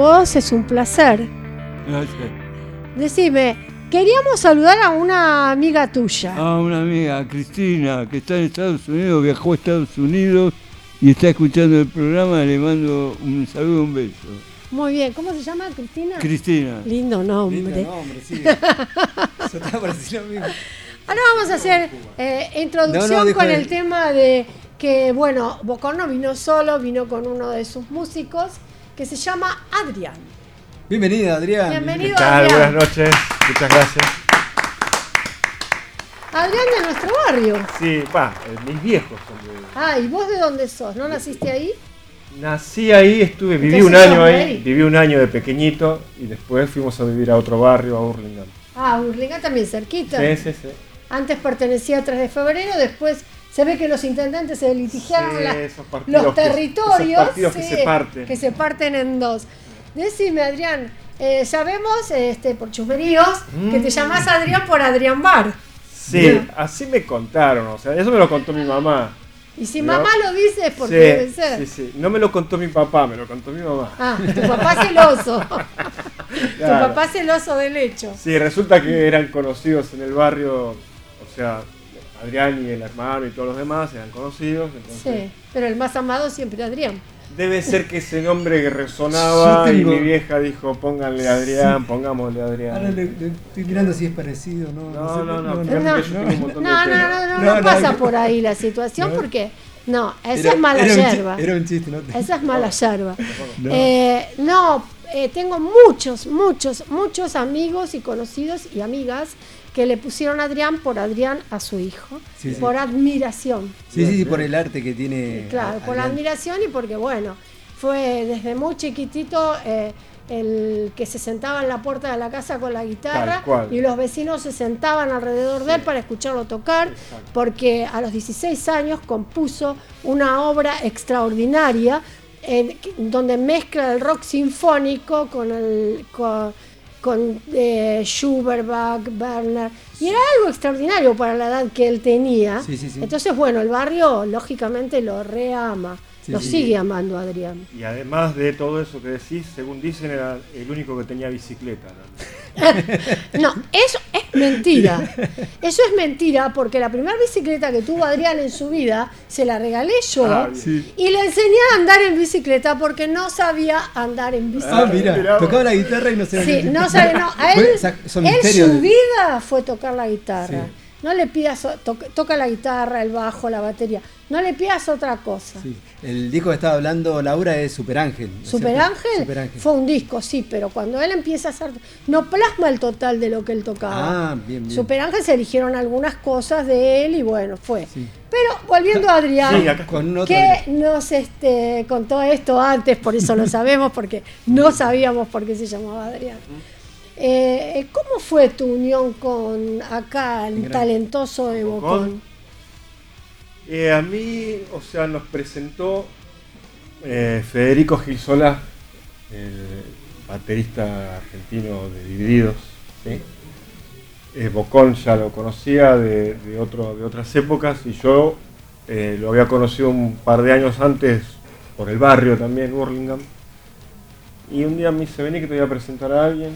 Voz, es un placer. Gracias. Decime, queríamos saludar a una amiga tuya. A una amiga, Cristina, que está en Estados Unidos, viajó a Estados Unidos y está escuchando el programa. Le mando un saludo, un beso. Muy bien, ¿cómo se llama Cristina? Cristina. Lindo nombre. Lindo nombre, sí. Mismo. Ahora vamos a hacer eh, introducción No, no, dijo con el tema de que, bueno, Bocón no vino solo, vino con uno de sus músicos que se llama Adrián. Bienvenida, Adrián. Bienvenido, ¿Qué tal? Adrián. Buenas noches, muchas gracias. Adrián de nuestro barrio. Sí, va, eh, mis viejos son de... Ah, ¿y vos de dónde sos? ¿No naciste ahí? Nací ahí, estuve, viví Entonces un año ahí, ahí. viví un año de pequeñito y después fuimos a vivir a otro barrio, a Hurlingham. Ah, Urlinga también cerquita. Sí, sí, sí. Antes pertenecía a 3 de febrero, después se ve que los intendentes se Sí, partidos los territorios que se parten. que se parten en dos. Decime, Adrián, eh, sabemos este, por chusmeríos que te Mm. llamás Adrián por Adrián Bar. Sí, así me contaron, o sea, eso me lo contó mi mamá. Y si ¿No? mamá lo dice es porque Sí, debe ser. Sí, sí, no me lo contó mi papá, me lo contó mi mamá. Ah, tu papá celoso. Tu Claro. papá celoso del hecho. Sí, resulta que eran conocidos en el barrio, o sea, Adrián y el hermano y todos los demás eran conocidos, entonces Sí, pero el más amado siempre Adrián. debe ser que ese nombre que resonaba y mi vieja dijo, pónganle Adrián, pongámosle Adrián. Ahora le, le estoy mirando si es parecido, ¿no? No, no, no, No, no, no, no, no, no, No, no no, pasa no. por ahí la situación No. porque no, esa Era- es mala era un chi- yerba. Era un chiste, ¿no? Esa es mala yerba. No. Eh, no, eh, tengo muchos, muchos, muchos amigos y conocidos y amigas que le pusieron Adrián por Adrián a su hijo, Sí, sí. por admiración. Sí, sí, sí, por el arte que tiene. Claro, por admiración y porque, bueno, fue desde muy chiquitito eh, el que se sentaba en la puerta de la casa con la guitarra y los vecinos se sentaban alrededor de él para escucharlo tocar, porque a los 16 años compuso una obra extraordinaria en- donde mezcla el rock sinfónico con el... Con, con eh, Schubert, Bach, Werner, y era algo extraordinario para la edad que él tenía. Sí, sí, sí. Entonces, bueno, el barrio lógicamente lo reama, Sí, lo sí. sigue amando Adrián. Y además de todo eso que decís, según dicen, era el único que tenía bicicleta. ¿no? No, eso es mentira. Eso es mentira porque la primera bicicleta que tuvo Adrián en su vida se la regalé yo Ah, y le enseñé a andar en bicicleta porque no sabía andar en bicicleta. Ah, mira, tocaba la guitarra y no se Sí, no sabe, no. A él, él su vida fue tocar la guitarra. Sí. No le pidas, to- toca la guitarra, el bajo, la batería. No le pidas otra cosa. Sí. El disco que estaba hablando Laura es Super Ángel. ¿no es Super cierto? Ángel Super Ángel. fue un disco, sí, pero cuando él empieza a hacer. No plasma el total de lo que él tocaba. Ah, bien, bien. Super Ángel se eligieron algunas cosas de él y bueno, fue. Pero volviendo a Adrián, Sí, acá con otro que nos este, contó esto antes, por eso lo sabemos, porque no sabíamos por qué se llamaba Adrián. Eh, ¿Cómo fue tu unión con acá, el Gran- talentoso de Bocón? Eh, a mí, o sea, nos presentó eh, Federico Gilsola, el baterista argentino de Divididos. ¿sí? Eh, Bocón ya lo conocía de, de otro, de otras épocas y yo lo había conocido un par de años antes por el barrio también, Hurlingham. Y un día me dice, vení que te voy a presentar a alguien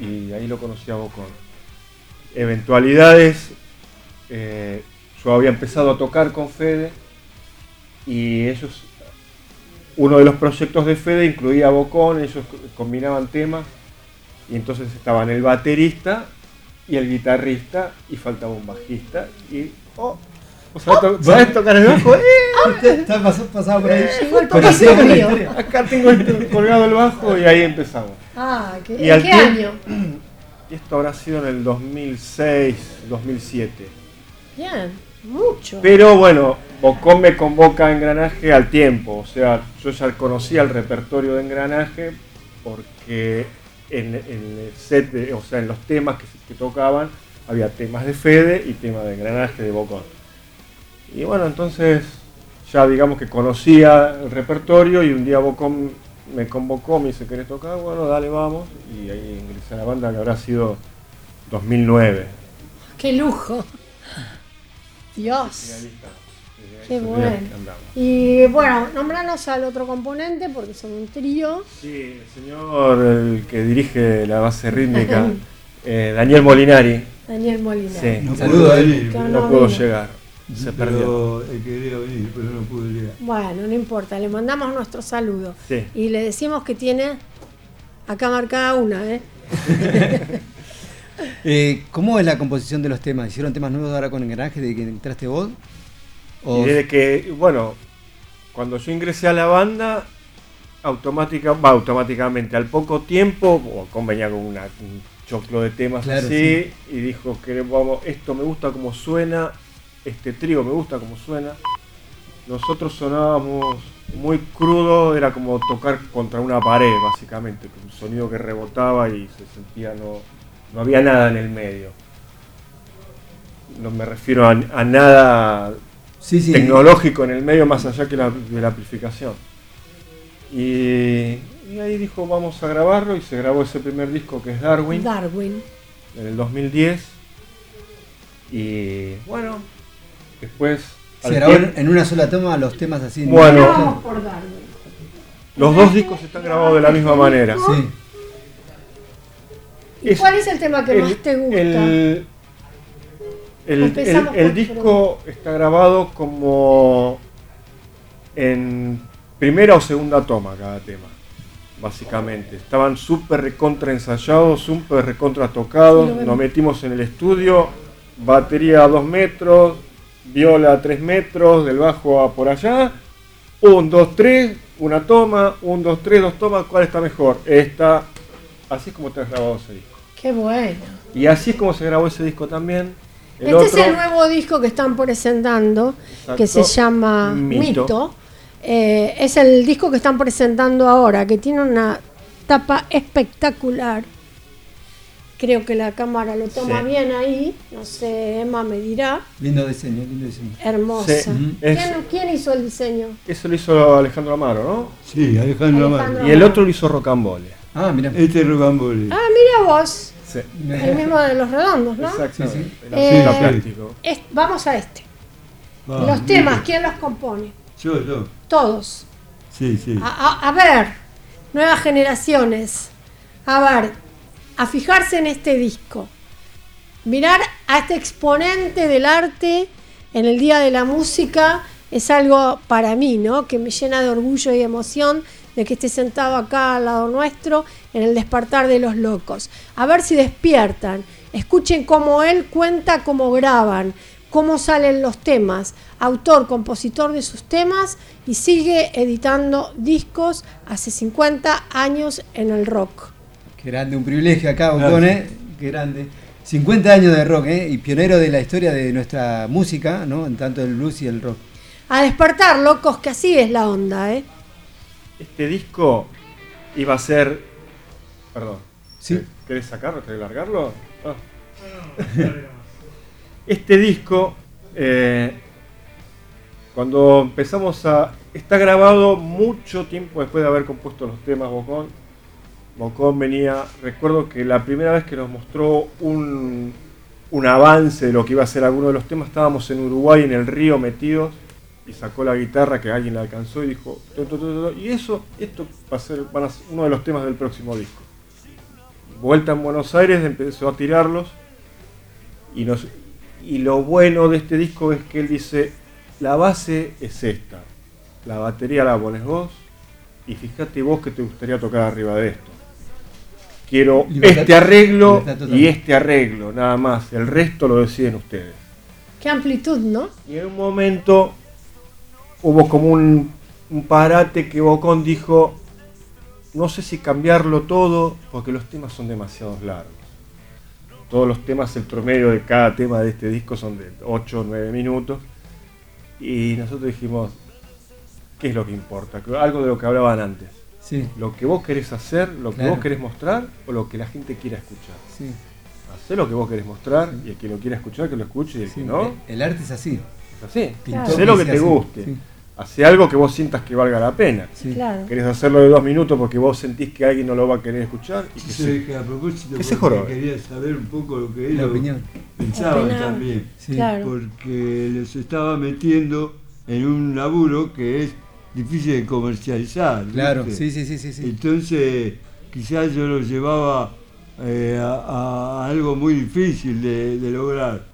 y ahí lo conocí a Bocón. Eventualidades, eh, yo había empezado a tocar con Fede y ellos, uno de los proyectos de Fede incluía a Bocón, ellos combinaban temas y entonces estaban el baterista y el guitarrista y faltaba un bajista y oh, ¿vos sabés, to- sabés tocar el bajo? ¡Eh! Está pas- pasado por ahí. Historia. Acá tengo colgado el bajo y ahí empezamos. Ah, ¿qué, Y ¿en qué año? Esto habrá sido en el 2006, 2007. Bien, mucho. Pero bueno, Bocón me convoca a Engranaje al tiempo, o sea, yo ya conocía el repertorio de Engranaje porque en, en el set, de- o sea, en los temas que, que tocaban, había temas de Fede y temas de Engranaje de Bocón. Y bueno, entonces ya digamos que conocía el repertorio y un día Bocón me convocó, me dice, ¿querés tocar? Bueno, dale, vamos. Y ahí ingresé a la banda que habrá sido 2009. ¡Qué lujo! Dios. Qué bueno. Y bueno, nombranos al otro componente porque son un trío. Sí, el señor el que dirige la base rítmica, eh, Daniel Molinari. Daniel Molina. Sí, No saludo pudo a él. venir, No, pudo llegar. Se perdió. Pero quería venir, pero no pudo llegar. Bueno, no importa, le mandamos nuestro saludo. Sí. Y le decimos que tiene acá marcada una, ¿eh? Eh, ¿Cómo es la composición de los temas? ¿Hicieron temas nuevos ahora con Engranaje de que entraste vos? O- Y desde que, bueno, cuando yo ingresé a la banda, automática, va, automáticamente, al poco tiempo, Bocón venía con una- un choclo de temas Claro, así, y dijo que vamos, esto me gusta como suena, este trío me gusta como suena. Nosotros sonábamos muy crudo, era como tocar contra una pared, básicamente, un sonido que rebotaba y se sentía, no, no había nada en el medio. No me refiero a, a nada Sí, sí. tecnológico en el medio más allá que la, de la amplificación. Y, y ahí dijo vamos a grabarlo y se grabó ese primer disco que es Darwin Darwin. en el 2010. Y bueno, después... ¿Se grabó en, una sola toma los temas así? en- Bueno. Vamos por Darwin. los dos discos están grabados de la misma manera. Sí. ¿Y cuál es el tema que más te gusta? El, el- el- disco está grabado como en primera o segunda toma cada tema, básicamente. Estaban súper recontra ensayados, súper recontra tocados. Nos metimos en el estudio, batería a 2 metros, viola a 3 metros, del bajo a por allá. 1, 2, 3, una toma, 1, 2, 3, dos tomas. ¿Cuál está mejor? Esta. Así es como está grabado ese disco. Qué bueno. Y así es como se grabó ese disco también. El este otro, es el nuevo disco que están presentando, que se llama Mito. Mito. Eh, es el disco que están presentando ahora, que tiene una tapa espectacular. Creo que la cámara lo toma Sí. bien ahí. No sé, Emma me dirá. Lindo diseño, lindo diseño. Hermosa. Sí, ¿Quién, quién hizo el diseño? Eso lo hizo Alejandro Amaro, ¿no? Sí, Alejandro Amaro. Y el otro lo hizo Rocambole. Ah, mira. Este es Rocambole. Ah, mira vos. Sí. El mismo de los redondos, ¿no? Exactamente. El Eh. Es- vamos a este. Vamos, los temas. ¿quién los compone? Yo, yo. Todos. Sí, sí. A, a- a ver, nuevas generaciones. A ver, a fijarse en este disco. Mirar a este exponente del arte en el Día de la Música es algo para mí, ¿no? Que me llena de orgullo y emoción de que esté sentado acá al lado nuestro en el despertar de los locos. A ver si despiertan. Escuchen cómo él cuenta cómo graban, cómo salen los temas. Autor, compositor de sus temas y sigue editando discos hace 50 años en el rock. Grande, un privilegio acá, Bocón, ¿eh? Qué grande. 50 años de rock, ¿eh? Y pionero de la historia de nuestra música, ¿no? En tanto el blues y el rock. A despertar, locos, que así es la onda, ¿eh? Este disco iba a ser. Perdón. Sí. ¿Querés sacarlo? ¿Querés largarlo? Ah. Este disco, eh, cuando empezamos a. Está grabado mucho tiempo después de haber compuesto los temas Bocón. Bocón venía. Recuerdo que la primera vez que nos mostró un, un avance de lo que iba a ser alguno de los temas, estábamos en Uruguay, en el río metidos, y sacó la guitarra que alguien la alcanzó y dijo. Y eso, esto va a ser van a ser uno de los temas del próximo disco. Vuelta en Buenos Aires, empezó a tirarlos. Y, nos, y lo bueno de este disco es que él dice, la base es esta, la batería la pones vos y fíjate vos que te gustaría tocar arriba de esto. Quiero Libertad- este arreglo y este arreglo, nada más. El resto lo deciden ustedes. Qué amplitud, ¿no? Y en un momento hubo como un, un parate que Bocón dijo, no sé si cambiarlo todo porque los temas son demasiado largos. Todos los temas, el promedio de cada tema de este disco son de 8 o 9 minutos. Y nosotros dijimos, ¿qué es lo que importa? Algo de lo que hablaban antes. Sí. Lo que vos querés hacer, lo que Claro. vos querés mostrar o lo que la gente quiera escuchar. Sí. Hacé lo que vos querés mostrar y el que lo quiera escuchar que lo escuche y el Sí, que no, El arte es así. es así. Hacé lo que te guste. Sí. Hacé algo que vos sientas que valga la pena. Sí. Claro. Querés hacerlo de dos minutos porque vos sentís que alguien no lo va a querer escuchar y que Sí, se- que a propósito, porque quería saber un poco lo que La ellos opinión. pensaban también. Sí. Claro. Porque les estaba metiendo en un laburo que es difícil de comercializar. Claro, ¿viste? sí, sí, sí, sí. Entonces, quizás yo lo llevaba eh, a, a algo muy difícil de, de lograr.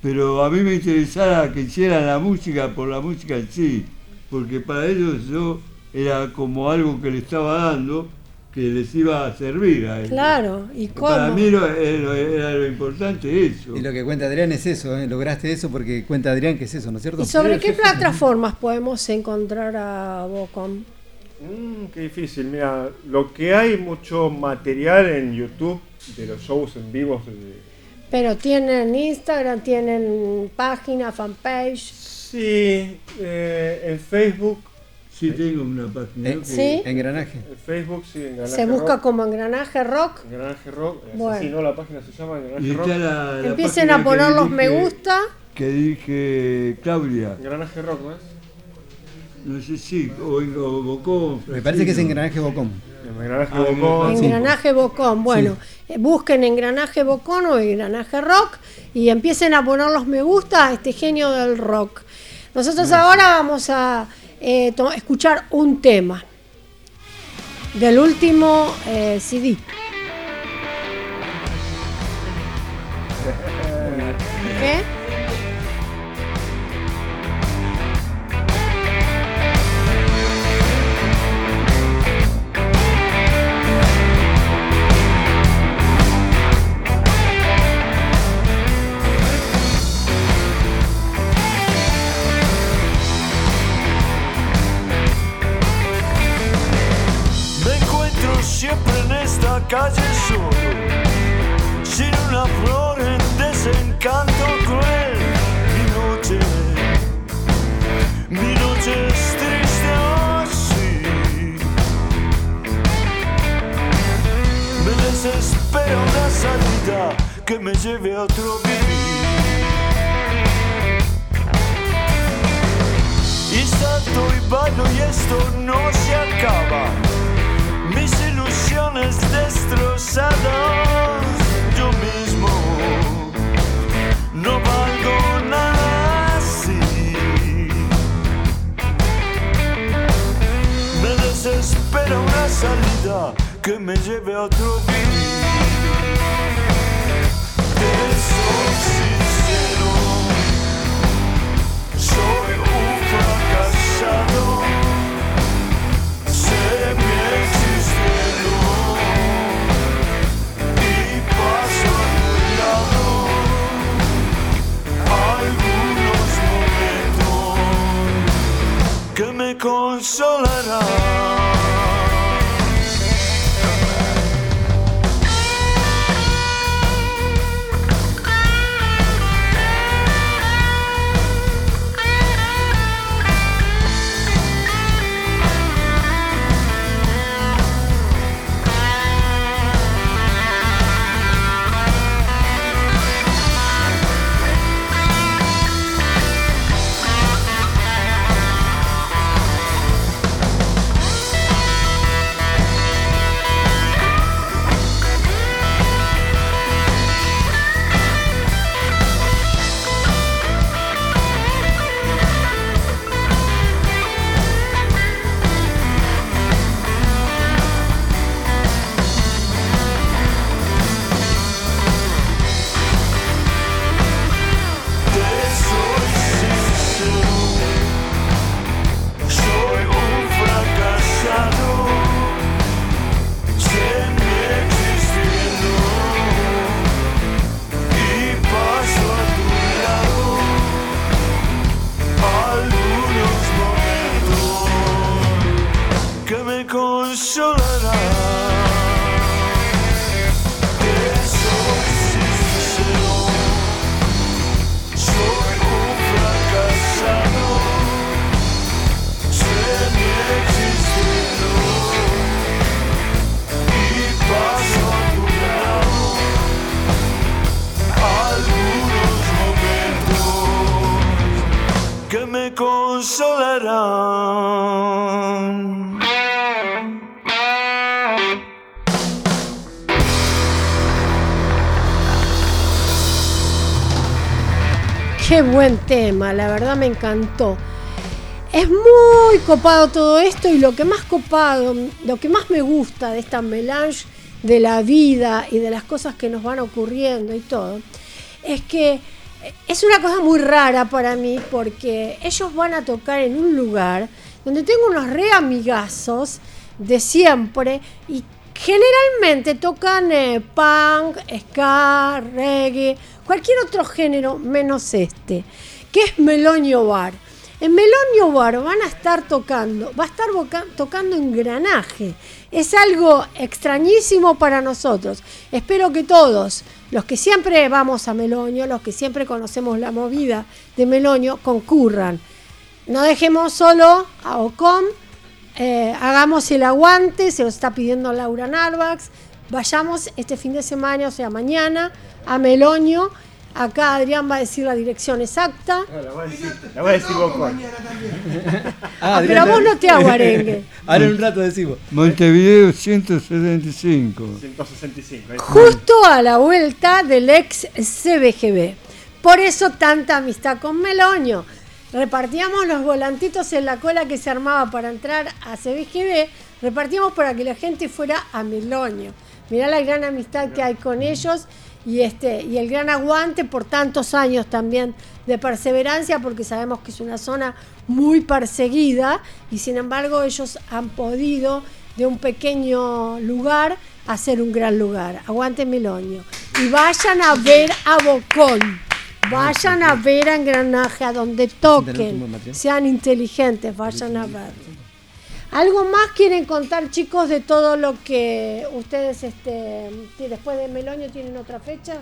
Pero a mí me interesaba que hicieran la música por la música en sí, porque para ellos yo era como algo que le estaba dando que les iba a servir a ellos. Claro, ¿y Para cómo? mí lo- era, era lo importante eso. Y lo que cuenta Adrián es eso, ¿eh? lograste eso porque cuenta Adrián que es eso, ¿no es cierto? ¿Y sobre qué plataformas podemos encontrar a Bocom? Mm, qué difícil, mira, lo que hay mucho material en YouTube de los shows en vivos de, Pero tienen Instagram, tienen página, fanpage. Sí, eh, en Facebook. Sí, tengo una página. Eh, ¿Sí? Engranaje. En Facebook, sí, Engranaje Se busca Rock. como engranaje rock. Engranaje Rock. es Bueno. así, ¿no? La página se llama Engranaje Y Rock. está la, la Empiecen a poner los me gusta. Que dije Claudia. Engranaje Rock, ¿no es? No sé si, o, o Bocón. Me parece que es Engranaje Bocón. Engranaje Ah, Bocón. sí. Engranaje Bocón. Bueno, eh, busquen engranaje Bocón o engranaje rock y empiecen a poner los me gusta a este genio del rock. Nosotros ahora vamos a eh, escuchar un tema del último eh, CD. ¿Qué? Esta calle solo, sin una flor en desencanto cruel. Mi noche, mi noche es triste así. Me desespera una salida que me lleve a otro vivir. Y salto y bailo y esto no se acaba. Mis ilusiones destrozadas, yo mismo no valgo nada así. Me desespera una salida que me lleve a otro vivir. Te soy sincero, soy un fracasado. Sé mi momentos que La verdad me encantó. es muy copado todo esto y lo que más copado, lo que más me gusta de esta melange de la vida y de las cosas que nos van ocurriendo y todo, es que es una cosa muy rara para mí porque ellos van a tocar en un lugar donde tengo unos re amigazos de siempre y generalmente tocan eh, punk, ska, reggae, cualquier otro género menos este, que es Melonio Bar. En Melonio Bar van a estar tocando, va a estar boca- tocando engranaje. Es algo extrañísimo para nosotros. Espero que todos, los que siempre vamos a Melonio, los que siempre conocemos la movida de Melonio, concurran. No dejemos solo a Ocom, eh, hagamos el aguante, se lo está pidiendo Laura Narvax. Vayamos este fin de semana, o sea, mañana, a Melonio. Acá Adrián va a decir la dirección exacta. La voy a decir, la voy a decir Bocón. Ah, pero a vos no te hago arengue. Ahora en un rato decimos. Montevideo 175. 165. ahí está. Justo a la vuelta del ex CBGB. Por eso tanta amistad con Melonio. Repartíamos los volantitos en la cola que se armaba para entrar a CBGB. Repartíamos para que la gente fuera a Melonio. Mirá la gran amistad que hay con ellos y, este, y el gran aguante por tantos años también de perseverancia, porque sabemos que es una zona muy perseguida y sin embargo ellos han podido de un pequeño lugar hacer un gran lugar. Aguante Melonio. Y vayan a ver a Bocón. Vayan a ver a Engranaje, a donde toquen. Sean inteligentes, vayan a ver. ¿Algo más quieren contar, chicos, de todo lo que ustedes, este, después de Melonio, tienen otra fecha?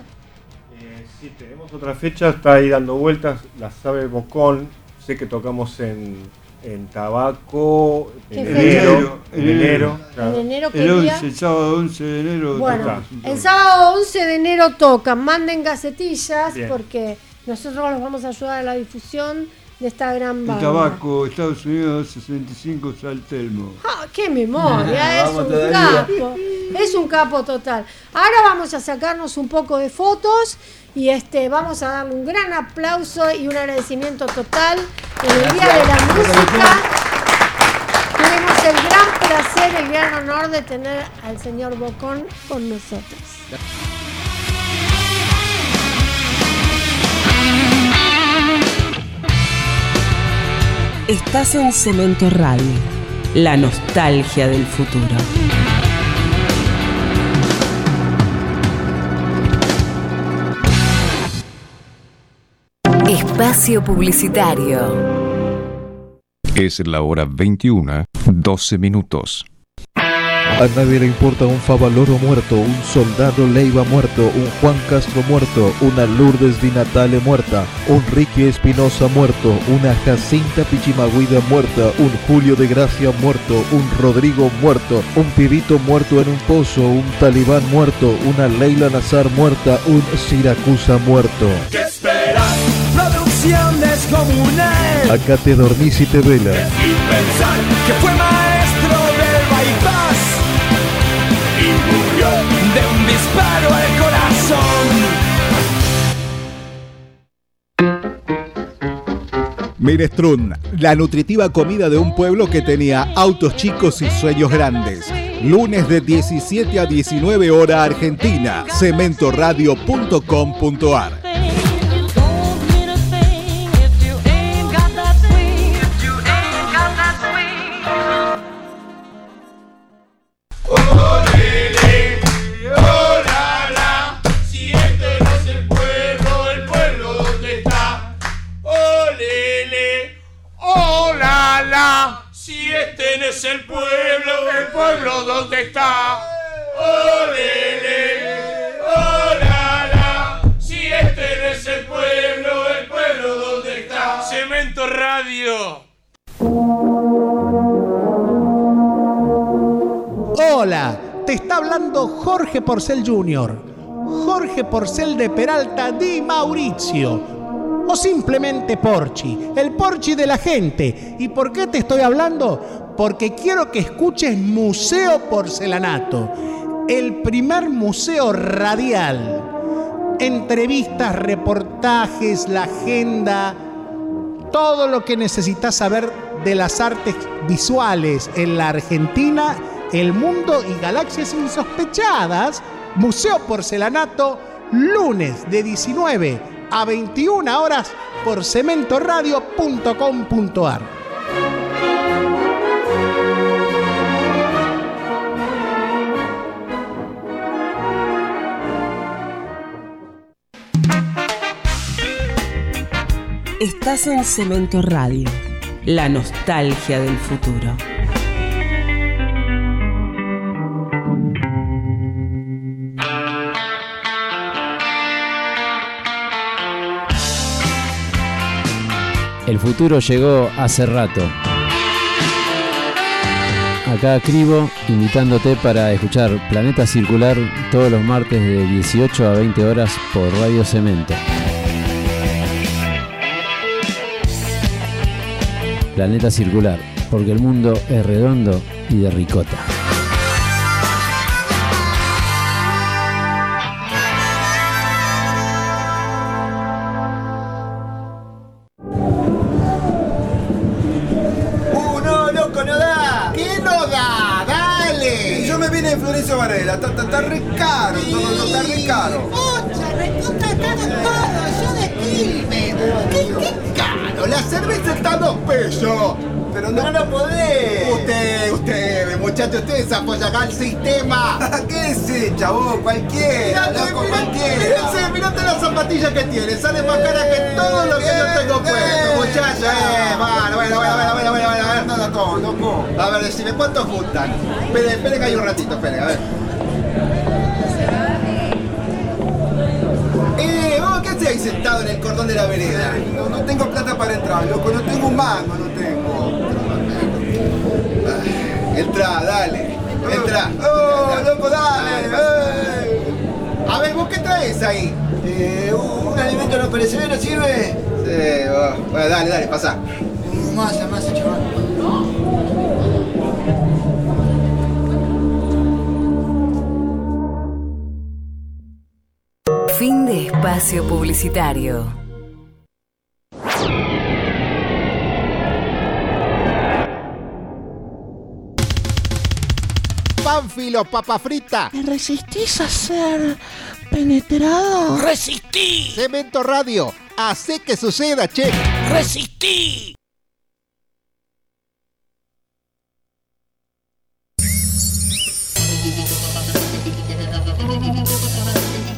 Eh, sí, tenemos otra fecha, está ahí dando vueltas, la sabe Bocón. Sé que tocamos en, en Tabaco, en ¿Qué enero. En enero. claro. En enero, ¿qué El día? 11, el sábado 11 de enero. Bueno, tocamos. el sábado 11 de enero tocan, manden gacetillas Bien. porque nosotros los vamos a ayudar a la difusión de esta gran banda. Tabaco, Estados Unidos 65, Saltelmo. Ah, ¡Qué memoria! es un todavía. capo. Es un capo total. Ahora vamos a sacarnos un poco de fotos y este vamos a darle un gran aplauso y un agradecimiento total en el Día de la Música. Tenemos el gran placer, el gran honor de tener al señor Bocón con nosotros. Estás en Cemento Radio, la nostalgia del futuro. Espacio Publicitario. Es la hora 21, 12 minutos. A nadie le importa un Favaloro muerto, un soldado Leiva muerto, un Juan Castro muerto, una Lourdes Di Natale muerta, un Ricky Espinosa muerto, una Jacinta Pichimagüida muerta, un Julio de Gracia muerto, un Rodrigo muerto, un Pibito muerto en un pozo, un Talibán muerto, una Leila Nazar muerta, un Siracusa muerto. ¿Qué esperas? Producción descomunal. Acá te dormís y te velas. Sin pensar que fue disparo al corazón. Minestrun, la nutritiva comida de un pueblo que tenía autos chicos y sueños grandes. Lunes de 17 a 19 hora Argentina. Cementoradio.com.ar Jorge Porcel Jr. Jorge Porcel de Peralta Di Mauricio. O simplemente Porchi, el Porchi de la gente. ¿Y por qué te estoy hablando? Porque quiero que escuches Museo Porcelanato, el primer museo radial. Entrevistas, reportajes, la agenda, todo lo que necesitas saber de las artes visuales en la Argentina, el mundo y galaxias insospechadas. Museo Porcelanato, lunes de 19 a 21 horas por cementoradio.com.ar. Estás en Cemento Radio, la nostalgia del futuro. El futuro llegó hace rato. Acá Cribo, invitándote para escuchar Planeta Circular todos los martes de 18 a 20 horas por Radio Cemento. Planeta Circular, porque el mundo es redondo y de ricota. Publicitario. Pánfilo, papa frita. ¿Me resistís a ser penetrado? ¡Resistí! Cemento Radio, hace que suceda, che. ¡Resistí!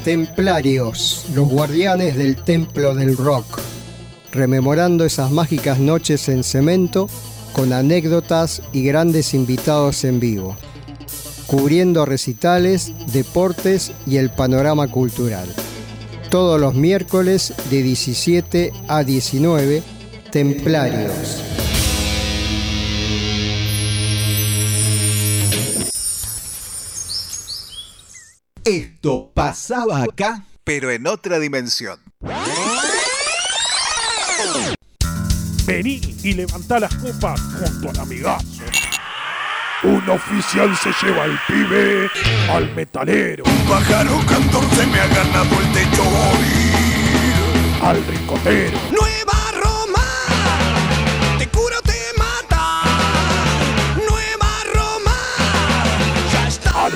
Templarios, los guardianes del templo del rock, rememorando esas mágicas noches en cemento con anécdotas y grandes invitados en vivo, cubriendo recitales, deportes y el panorama cultural. Todos los miércoles de 17 a 19, Templarios. Esto pasaba acá, pero en otra dimensión. Vení y levantá las copas junto al amigazo. Un oficial se lleva al pibe al metalero. Un pájaro cantor se me ha ganado el techo hoy. Al ricotero. Nueva Roma, te curo, te mata. Nueva Roma, ya está. Al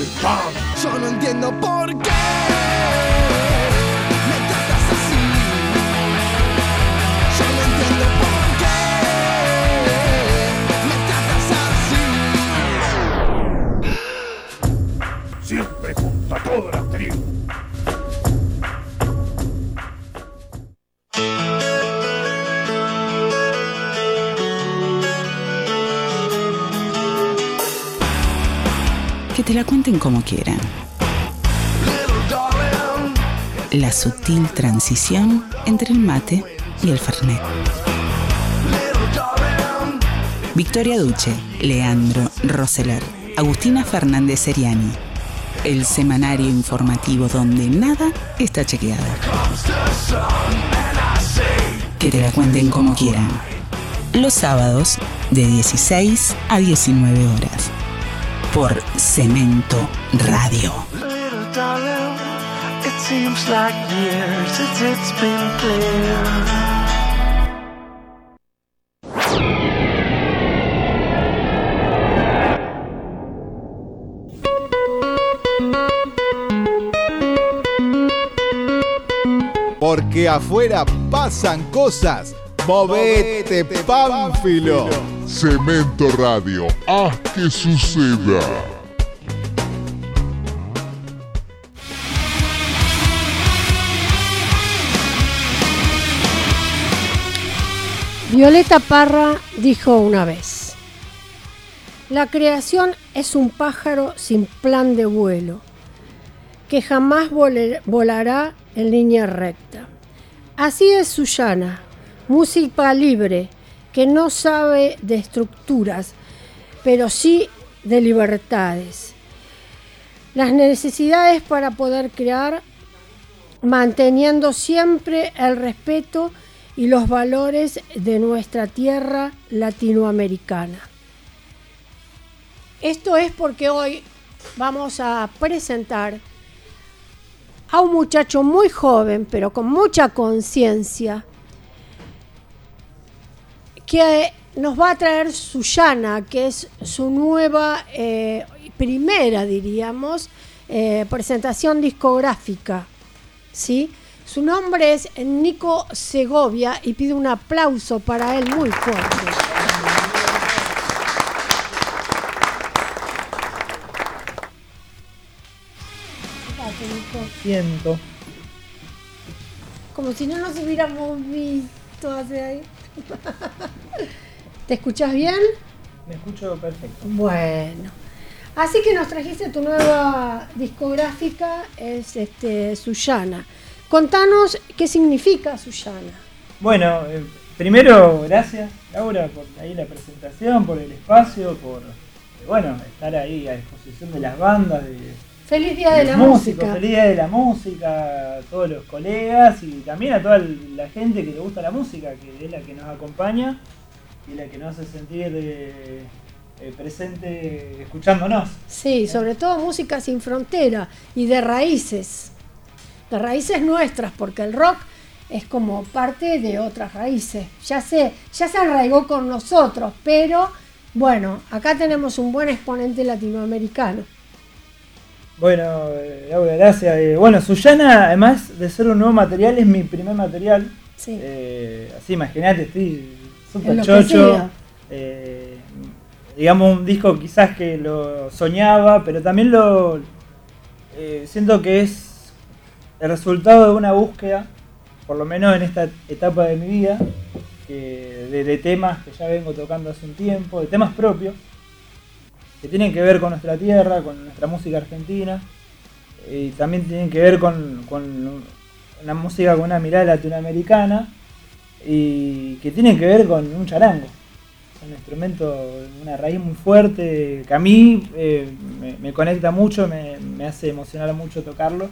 Yo no entiendo por qué te la cuenten como quieran. La sutil transición entre el mate y el fernet. Victoria Duche, Leandro Roseler, Agustina Fernández Seriani. El semanario informativo donde nada está chequeado. Que te la cuenten como quieran. Los sábados de 16 a 19 horas. Por Cemento Radio. Little darling. seems like years since it's been clear. Porque afuera pasan cosas. Movete, Pánfilo. Cemento Radio, haz que suceda. Violeta Parra dijo una vez, la creación es un pájaro sin plan de vuelo, que jamás volará en línea recta. Así es Sullana, música libre, que no sabe de estructuras, pero sí de libertades. Las necesidades para poder crear, manteniendo siempre el respeto y los valores de nuestra tierra latinoamericana. Esto es porque hoy vamos a presentar a un muchacho muy joven, pero con mucha conciencia, que nos va a traer Sullana, que es su nueva, eh, primera, diríamos, eh, presentación discográfica. ¿sí? Su nombre es Nico Segovia y pido un aplauso para él muy fuerte. Siento. Como si no nos hubiéramos visto hace ahí. ¿Te escuchas bien? Me escucho perfecto. Bueno. Así que nos trajiste tu nueva discográfica, es este Sullana. Contanos qué significa Sullana. Bueno, eh, primero, gracias Laura por ahí la presentación, por el espacio, por eh, bueno, estar ahí a disposición de las bandas, de, Feliz Día de la músicos, Música. Feliz Día de la Música, a todos los colegas y también a toda la gente que le gusta la música, que es la que nos acompaña y la que nos hace sentir eh, eh, presente escuchándonos. Sí, sobre todo música sin frontera y de raíces. De raíces nuestras, porque el rock es como parte de otras raíces. Ya se, ya se arraigó con nosotros, pero bueno, acá tenemos un buen exponente latinoamericano. Bueno, eh, Laura, gracias. Eh, bueno, Sullana, además de ser un nuevo material, es mi primer material. Sí. Eh, así, imagínate, estoy súper chocho. Eh, digamos, un disco quizás que lo soñaba, pero también lo siento que es el resultado de una búsqueda, por lo menos en esta etapa de mi vida, que- de, de temas que ya vengo tocando hace un tiempo, de temas propios, que tienen que ver con nuestra tierra, con nuestra música argentina, y también tienen que ver con, con una música con una mirada latinoamericana, y que tienen que ver con un charango. Es un instrumento, una raíz muy fuerte, que a mí eh, me, me conecta mucho, me, me hace emocionar mucho tocarlo,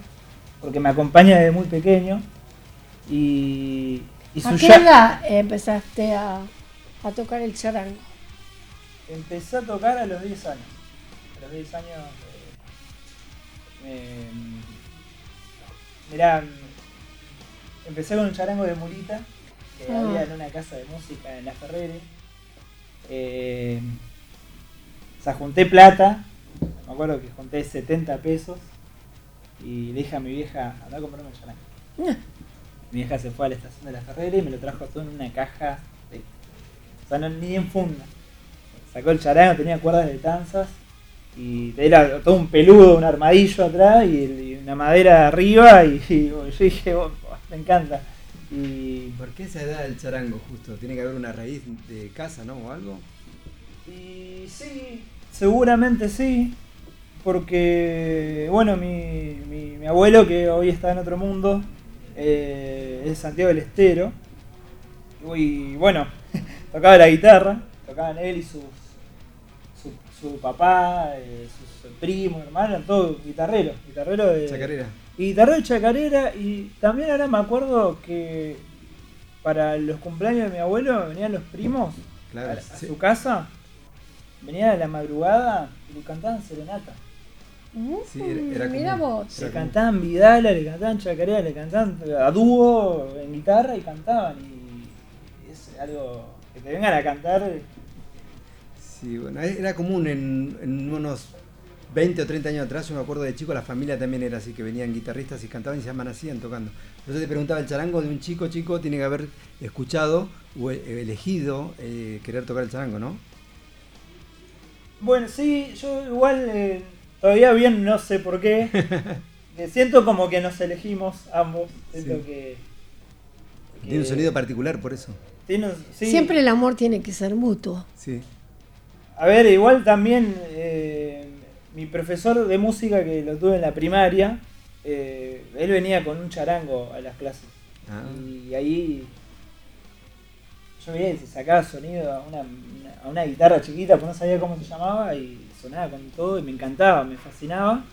porque me acompaña desde muy pequeño. Y, y ¿A su qué edad empezaste a, a tocar el charango? Empecé a tocar a los 10 años. A los 10 años. Eh, me- mirá, empecé con un charango de Murita, que Ah. había en una casa de música en La Ferrere. Eh, o sea, junté plata, me acuerdo que junté 70 pesos y le dije a mi vieja, anda a comprarme el charango. Mi vieja se fue a la estación de La Ferrere y me lo trajo todo en una caja, de- o sea, no, ni en funda. Sacó el charango, tenía cuerdas de tanzas y era todo un peludo, un armadillo atrás y, una madera arriba y, y yo dije, "Oh, me encanta. Y ¿Por qué esa edad del charango justo? ¿Tiene que haber una raíz de casa, no? ¿O algo? Y sí, seguramente sí, porque, bueno, mi, mi- mi abuelo, que hoy está en otro mundo, eh, es Santiago del Estero, y bueno, tocaba la guitarra, tocaban él y sus, su, su papá, eh, sus primos, hermanos, eran todos guitarreros, guitarreros de... Chacarera. Y guitarrero de chacarera, y también ahora me acuerdo que para los cumpleaños de mi abuelo venían los primos Claro, a, a sí. su casa, venían a la madrugada y le cantaban serenata. Sí, era- era Mira común. vos. Le cantaban Vidala, le cantaban Chacarera, le cantaban a dúo en guitarra y cantaban. Y es algo que te vengan a cantar. Sí, bueno, era común en, en unos 20 o 30 años atrás, yo me acuerdo de chico, la familia también era así, que venían guitarristas y cantaban y se amanecían tocando. Entonces te preguntaba, el charango de un chico chico tiene que haber escuchado o e- elegido eh, querer tocar el charango, ¿no? Bueno, sí, yo igual eh, todavía bien no sé por qué. que siento como que nos elegimos ambos. Siento Sí. que. Tiene un sonido particular por eso. tiene un- sí. Siempre el amor tiene que ser mutuo. Sí. A ver, igual también eh, mi profesor de música que lo tuve en la primaria, eh, él venía con un charango a las clases. Ah. Y ahí yo veía que se sacaba sonido a una, una- a una guitarra chiquita, pero no sabía cómo se llamaba y sonaba con todo y me encantaba, me fascinaba.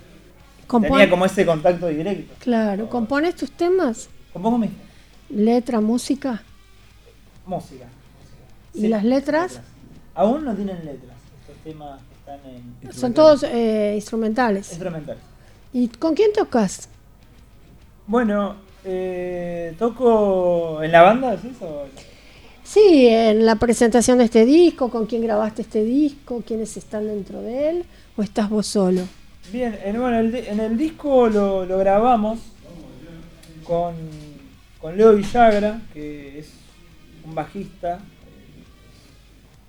Compon- Tenía como ese contacto directo. Claro, ¿compones tus temas? ¿Compongo mis Letra, música. música? ¿Y Sí, las letras? Aún no tienen letras. Temas están en Son todos eh, instrumentales. instrumentales. ¿Y con quién tocas? Bueno, eh, toco en la banda, ¿es eso? Sí, en la presentación de este disco, con quién grabaste este disco, quiénes están dentro de él, o estás vos solo. Bien, en, bueno, el, en el disco lo, lo grabamos con, con Leo Villagra, que es un bajista,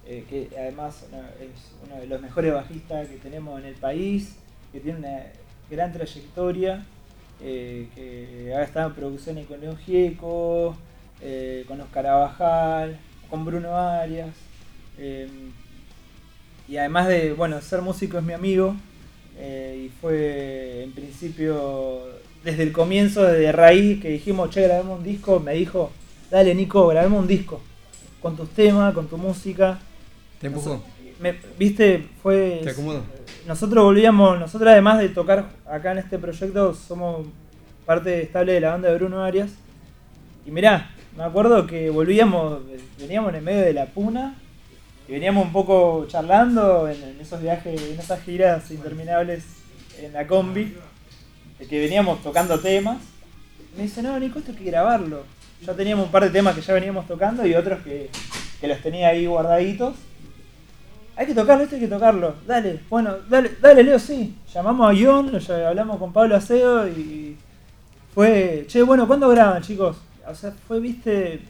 eh, que además es uno de los mejores bajistas que tenemos en el país, que tiene una gran trayectoria, eh, que ha estado en producciones con León Gieco, eh, con Oscar Abajal, con Bruno Arias. y además de, bueno, ser músico es mi amigo. y fue en principio, desde el comienzo, desde raíz, que dijimos, che, grabemos un disco, me dijo, dale Nico, grabemos un disco. Con tus temas, con tu música. ¿Te empujó? Me- Viste, fue... Nosotros volvíamos, nosotros además de tocar acá en este proyecto, somos parte estable de la banda de Bruno Arias. Y mirá, me acuerdo que volvíamos, veníamos en el medio de la puna y veníamos un poco charlando en, en esos viajes, en esas giras interminables en la combi, de que veníamos tocando temas. Me dice, no, Nico, esto hay que grabarlo. Ya teníamos un par de temas que ya veníamos tocando y otros que, que los tenía ahí guardaditos. Hay que tocarlo, esto hay que tocarlo. Dale, bueno, dale, dale, Leo, sí. Llamamos a ll- hablamos con Pablo Aceo y fue, che, bueno, ¿cuándo graban, chicos? O sea, fue, viste,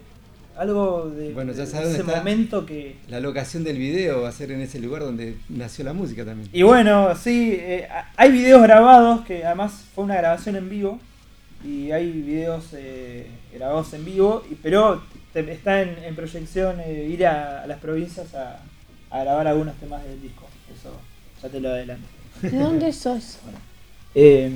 algo de, Bueno, ya sabes ese está momento que... La locación del video va a ser en ese lugar donde nació la música también. Y bueno, sí, eh, hay videos grabados, que además fue una grabación en vivo, y hay videos eh, grabados en vivo, pero está en, en proyección eh, ir a, a las provincias a, a grabar algunos temas del disco. Eso ya te lo adelanto. ¿De dónde sos? Eh,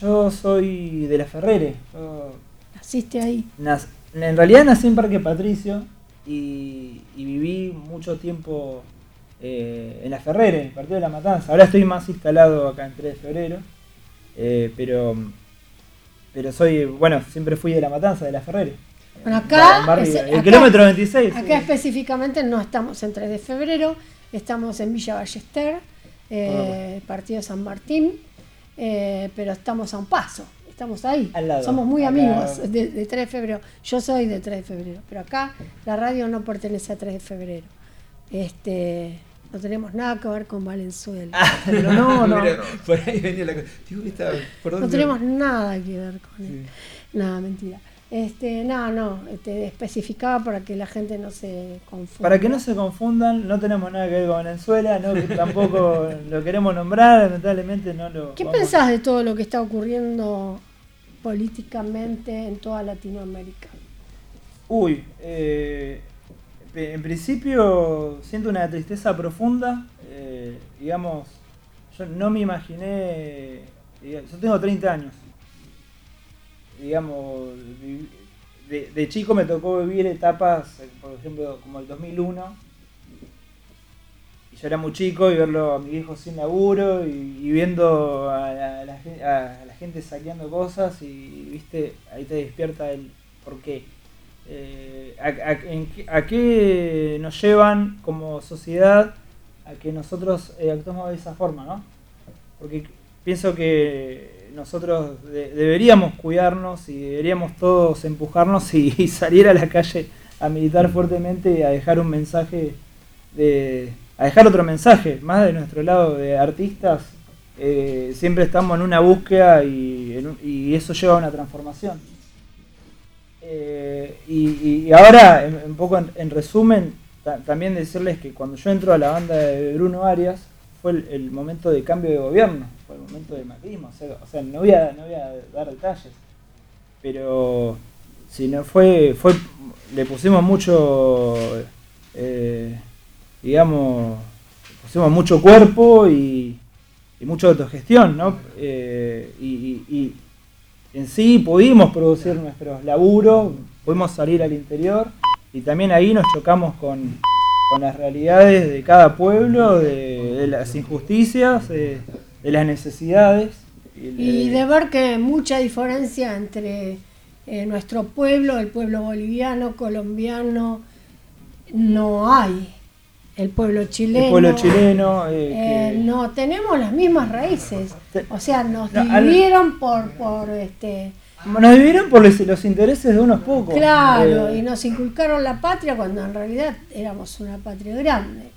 yo soy de la Ferrere. Yo Naciste ahí. nac- en realidad nací en Parque Patricio y, y viví mucho tiempo eh, en la Ferrere, partido de la Matanza. Ahora estoy más instalado acá en 3 de febrero, eh, pero pero soy, bueno, siempre fui de la Matanza, de la Ferrere. Bueno, acá, es- el acá- kilómetro 26. Acá sí. específicamente no estamos en 3 de febrero, estamos en Villa Ballester, eh, partido San Martín, eh, pero estamos a un paso, estamos ahí. Al lado. Somos muy amigos de, de 3 de febrero. Yo soy de 3 de febrero, pero acá la radio no pertenece a 3 de febrero. Este, no tenemos nada que ver con Valenzuela. Pero no, no, Mira. Por ahí venía la cosa. Digo, esta- ¿por No tenemos nada que ver con él. Nada, mentira. Este, no, no, te especificaba para que la gente no se confunda. Para que no se confundan, no tenemos nada que ver con Venezuela, no tampoco lo queremos nombrar, lamentablemente no lo. ¿Qué vamos- pensás de todo lo que está ocurriendo políticamente en toda Latinoamérica? Uy, eh, en principio siento una tristeza profunda. eh, digamos, yo no me imaginé. Yo tengo 30 años. Digamos, de, chico me tocó vivir etapas, por ejemplo, como el 2001. Y yo era muy chico y verlo a mi viejo sin laburo y, viendo a la, gente saqueando cosas y, viste, ahí te despierta el por qué. Eh, a, a qué nos llevan como sociedad a que nosotros eh, actuemos de esa forma, ¿no? Porque pienso que nosotros de- deberíamos cuidarnos y deberíamos todos empujarnos y, salir a la calle a militar fuertemente y a dejar un mensaje de a dejar otro mensaje más de nuestro lado de artistas eh, siempre estamos en una búsqueda y, eso lleva a una transformación. Eh, y, ahora en- un poco en, en resumen ta- también decirles que cuando yo entro a la banda de Bruno Arias fue el momento de cambio de gobierno fue el momento de macrismo o sea, o sea, no voy a no voy a dar detalles pero si no fue fue le pusimos mucho eh, digamos pusimos mucho cuerpo y, y mucha autogestión no Eh, y, y- y en sí pudimos producir nuestros laburos pudimos salir al interior y también ahí nos chocamos con, con las realidades de cada pueblo de, de las injusticias de, de las necesidades Y de ver que mucha diferencia entre eh, nuestro pueblo, el pueblo boliviano, colombiano, no hay. El pueblo chileno. el pueblo chileno eh, eh, que- no, tenemos las mismas raíces. O sea, nos No, al- dividieron por, por este. Nos dividieron por los, los intereses de unos pocos. Claro, Eh, y nos inculcaron la patria cuando en realidad éramos una patria grande.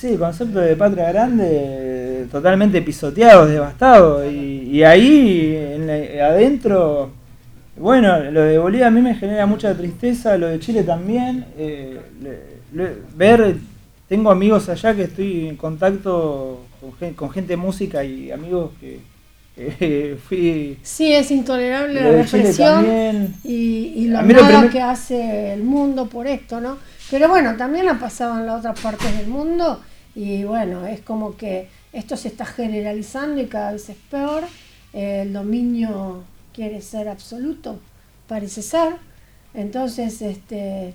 Sí, el concepto de patria grande totalmente pisoteado, devastado. Y, y ahí en la- adentro, bueno, lo de Bolivia a mí me genera mucha tristeza, lo de Chile también. eh, le- le- ver, tengo amigos allá que estoy en contacto con, gen- con gente de música y amigos que, fui... Sí, es intolerable la represión y, lo nada primer- que hace el mundo por esto, ¿no? Pero bueno, también ha pasado en las otras partes del mundo y bueno, es como que esto se está generalizando y cada vez es peor. El dominio quiere ser absoluto, parece ser. Entonces, este,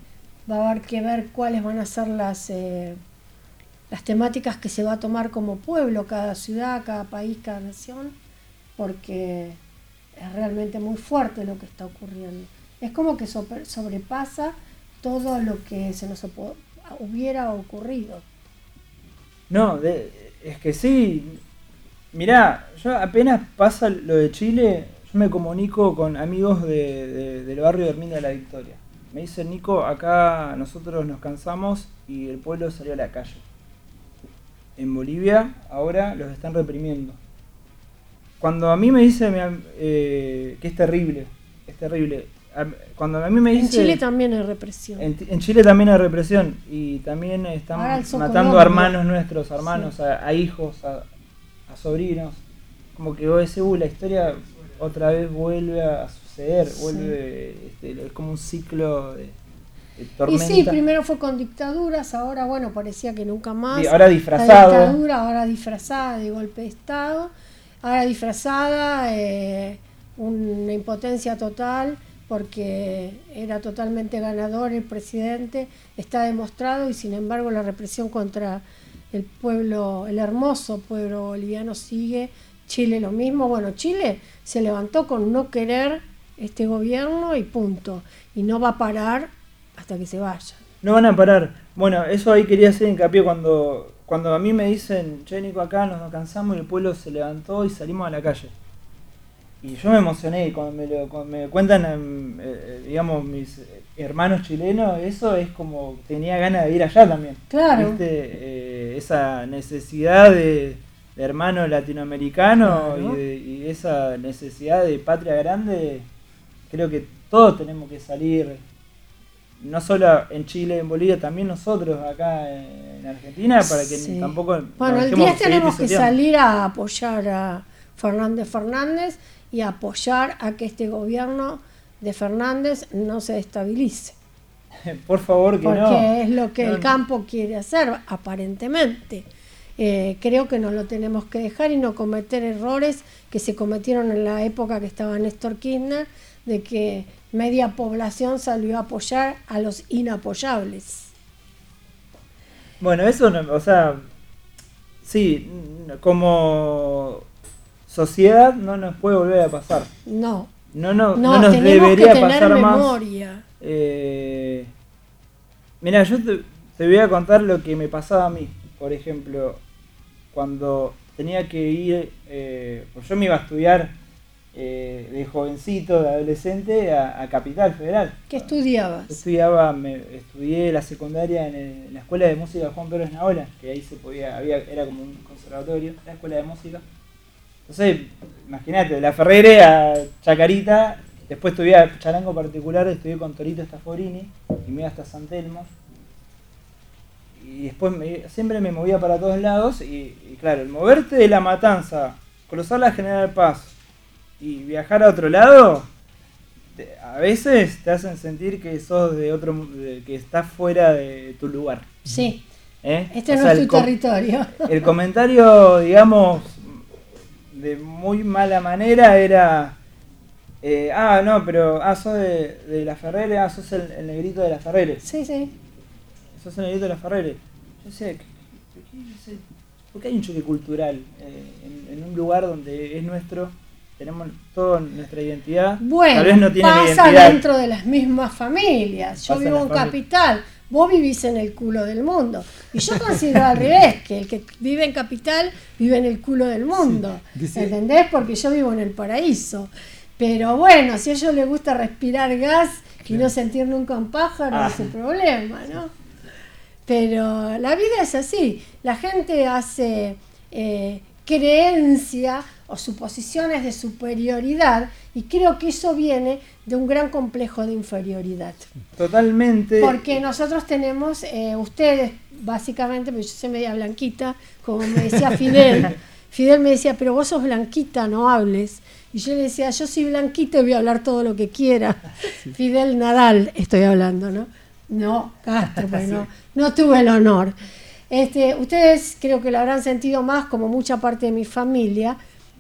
va a haber que ver cuáles van a ser las, eh, las temáticas que se va a tomar como pueblo, cada ciudad, cada país, cada nación, porque es realmente muy fuerte lo que está ocurriendo. Es como que sobre- sobrepasa todo lo que se nos hubiera ocurrido. No, de- es que sí. Mirá, yo apenas pasa lo de Chile, yo me comunico con amigos de- de- del barrio de Hermina de la Victoria. Me dicen, Nico, acá nosotros nos cansamos y el pueblo salió a la calle. En Bolivia ahora los están reprimiendo. Cuando a mí me dicen eh, que es terrible, es terrible. Cuando a mí me En dicen... Chile también hay represión. En, en Chile también hay represión y también están matando a hermanos nuestros, hermanos, a, a hijos, a, a sobrinos. Como que vos "Uh, la historia otra vez vuelve a suceder, Sí. vuelve, este, es como un ciclo de, de Y tormenta. sí, primero fue con dictaduras, ahora bueno, parecía que nunca más. Sí, ahora La disfrazado. dictadura, ahora disfrazada de golpe de Estado, ahora disfrazada, eh, una impotencia total, porque era totalmente ganador el presidente, está demostrado, y sin embargo la represión contra el pueblo, el hermoso pueblo boliviano sigue, Chile lo mismo, bueno, Chile se levantó con no querer este gobierno y punto, y no va a parar hasta que se vaya. No van a parar. Bueno, eso ahí quería hacer hincapié cuando, cuando a mí me dicen, che Nico, acá nos cansamos y el pueblo se levantó y salimos a la calle. Y yo me emocioné cuando me, lo, cuando me cuentan, em, eh, digamos, mis hermanos chilenos, eso es como tenía ganas de ir allá también. Claro. ¿Viste? Eh, esa necesidad de, de hermano latinoamericano Claro. y, de- y esa necesidad de patria grande, creo que todos tenemos que salir no solo en Chile, en Bolivia, también nosotros acá en Argentina, para que Sí. tampoco... Bueno, el día tenemos que salir a apoyar a Fernández Fernández y apoyar a que este gobierno de Fernández no se estabilice. Por favor, que Porque no. es lo que No, el campo quiere hacer, aparentemente. Eh, creo que no lo tenemos que dejar y no cometer errores que se cometieron en la época que estaba Néstor Kirchner, de que media población salió a apoyar a los inapoyables. Bueno, eso, no, o sea, sí, como sociedad no nos puede volver a pasar. No. No, no, No, no nos tenemos que debería tener pasar más. memoria. Eh, mira, yo te, te voy a contar lo que me pasaba a mí. Por ejemplo, cuando tenía que ir, eh, pues yo me iba a estudiar eh, de jovencito, de adolescente, a, a Capital Federal. ¿Qué estudiabas? Yo estudiaba, me, estudié la secundaria en, el- en la escuela de música Juan Pedro Esnaola, que ahí se podía, había, era como un conservatorio, la escuela de música. Entonces, imagínate, de la Ferrere a Chacarita, después estudié charango particular, estudié con Torito Staforini y me iba hasta San Telmo. Y después me- siempre me movía para todos lados y, y claro, el moverte de la matanza, cruzar la General Paz y viajar a otro lado, te- a veces te hacen sentir que sos de otro de- que estás fuera de tu lugar. Sí. ¿Eh? Este O no sea, es tu territorio. El comentario, digamos, de muy mala manera era. eh, ah, no, pero. Ah, sos de, de la Ferrere, ah, sos el, el negrito de la Ferrere. Sí, sí. Sos el negrito de la Ferrere. Yo sé, ¿por qué hay un choque cultural eh, en, en un lugar donde es nuestro? Tenemos toda nuestra identidad. Bueno, Tal vez no tienen pasa identidad. dentro de las mismas familias. Yo vivo en capital, vos vivís en el culo del mundo. Y yo considero al revés, que el que vive en capital vive en el culo del mundo. dice- ¿Entendés? Porque yo vivo en el paraíso. Pero bueno, si a ellos les gusta respirar gas y no sentir nunca un pájaro, Ah. es su problema, ¿no? Pero la vida es así. La gente hace eh, creencia o suposiciones de superioridad y creo que eso viene de un gran complejo de inferioridad. Totalmente. Porque nosotros tenemos, eh, ustedes básicamente, porque yo soy media blanquita, como me decía Fidel, Fidel me decía, pero vos sos blanquita, no hables. Y yo le decía, yo soy blanquita y voy a hablar todo lo que quiera. Fidel Nadal estoy hablando, ¿no? No, Castro, pues no, no tuve el honor. Este, ustedes creo que lo habrán sentido más, como mucha parte de mi familia,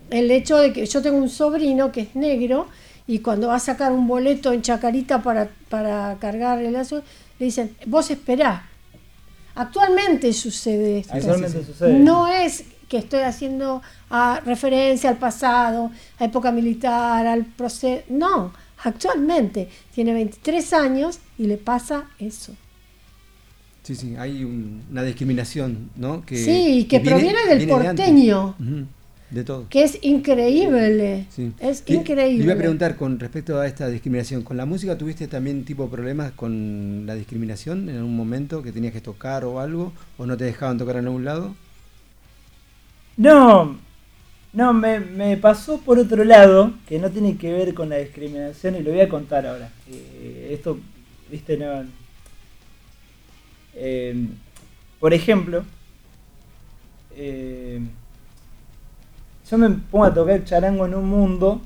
el hecho de que yo tengo un sobrino que es negro y cuando va a sacar un boleto en Chacarita para, para cargar el lazo, le dicen, vos esperá. Actualmente sucede esto. Actualmente sucede. No es que estoy haciendo ah, referencia al pasado, a época militar, al proceso. No, actualmente tiene 23 años y le pasa eso. Sí, sí, hay un- una discriminación, ¿no? Que, Sí, que proviene del viene de antes. porteño. De todo. Que es increíble. Sí. Es Le- increíble. Le iba a preguntar con respecto a esta discriminación. ¿Con la música tuviste también tipo problemas con la discriminación en algún momento que tenías que tocar o algo? ¿O no te dejaban tocar en algún lado? No, no, me, me pasó por otro lado, que no tiene que ver con la discriminación, y lo voy a contar ahora. Eh, esto, viste, no. Eh, por ejemplo, eh, yo me pongo a tocar charango en un mundo,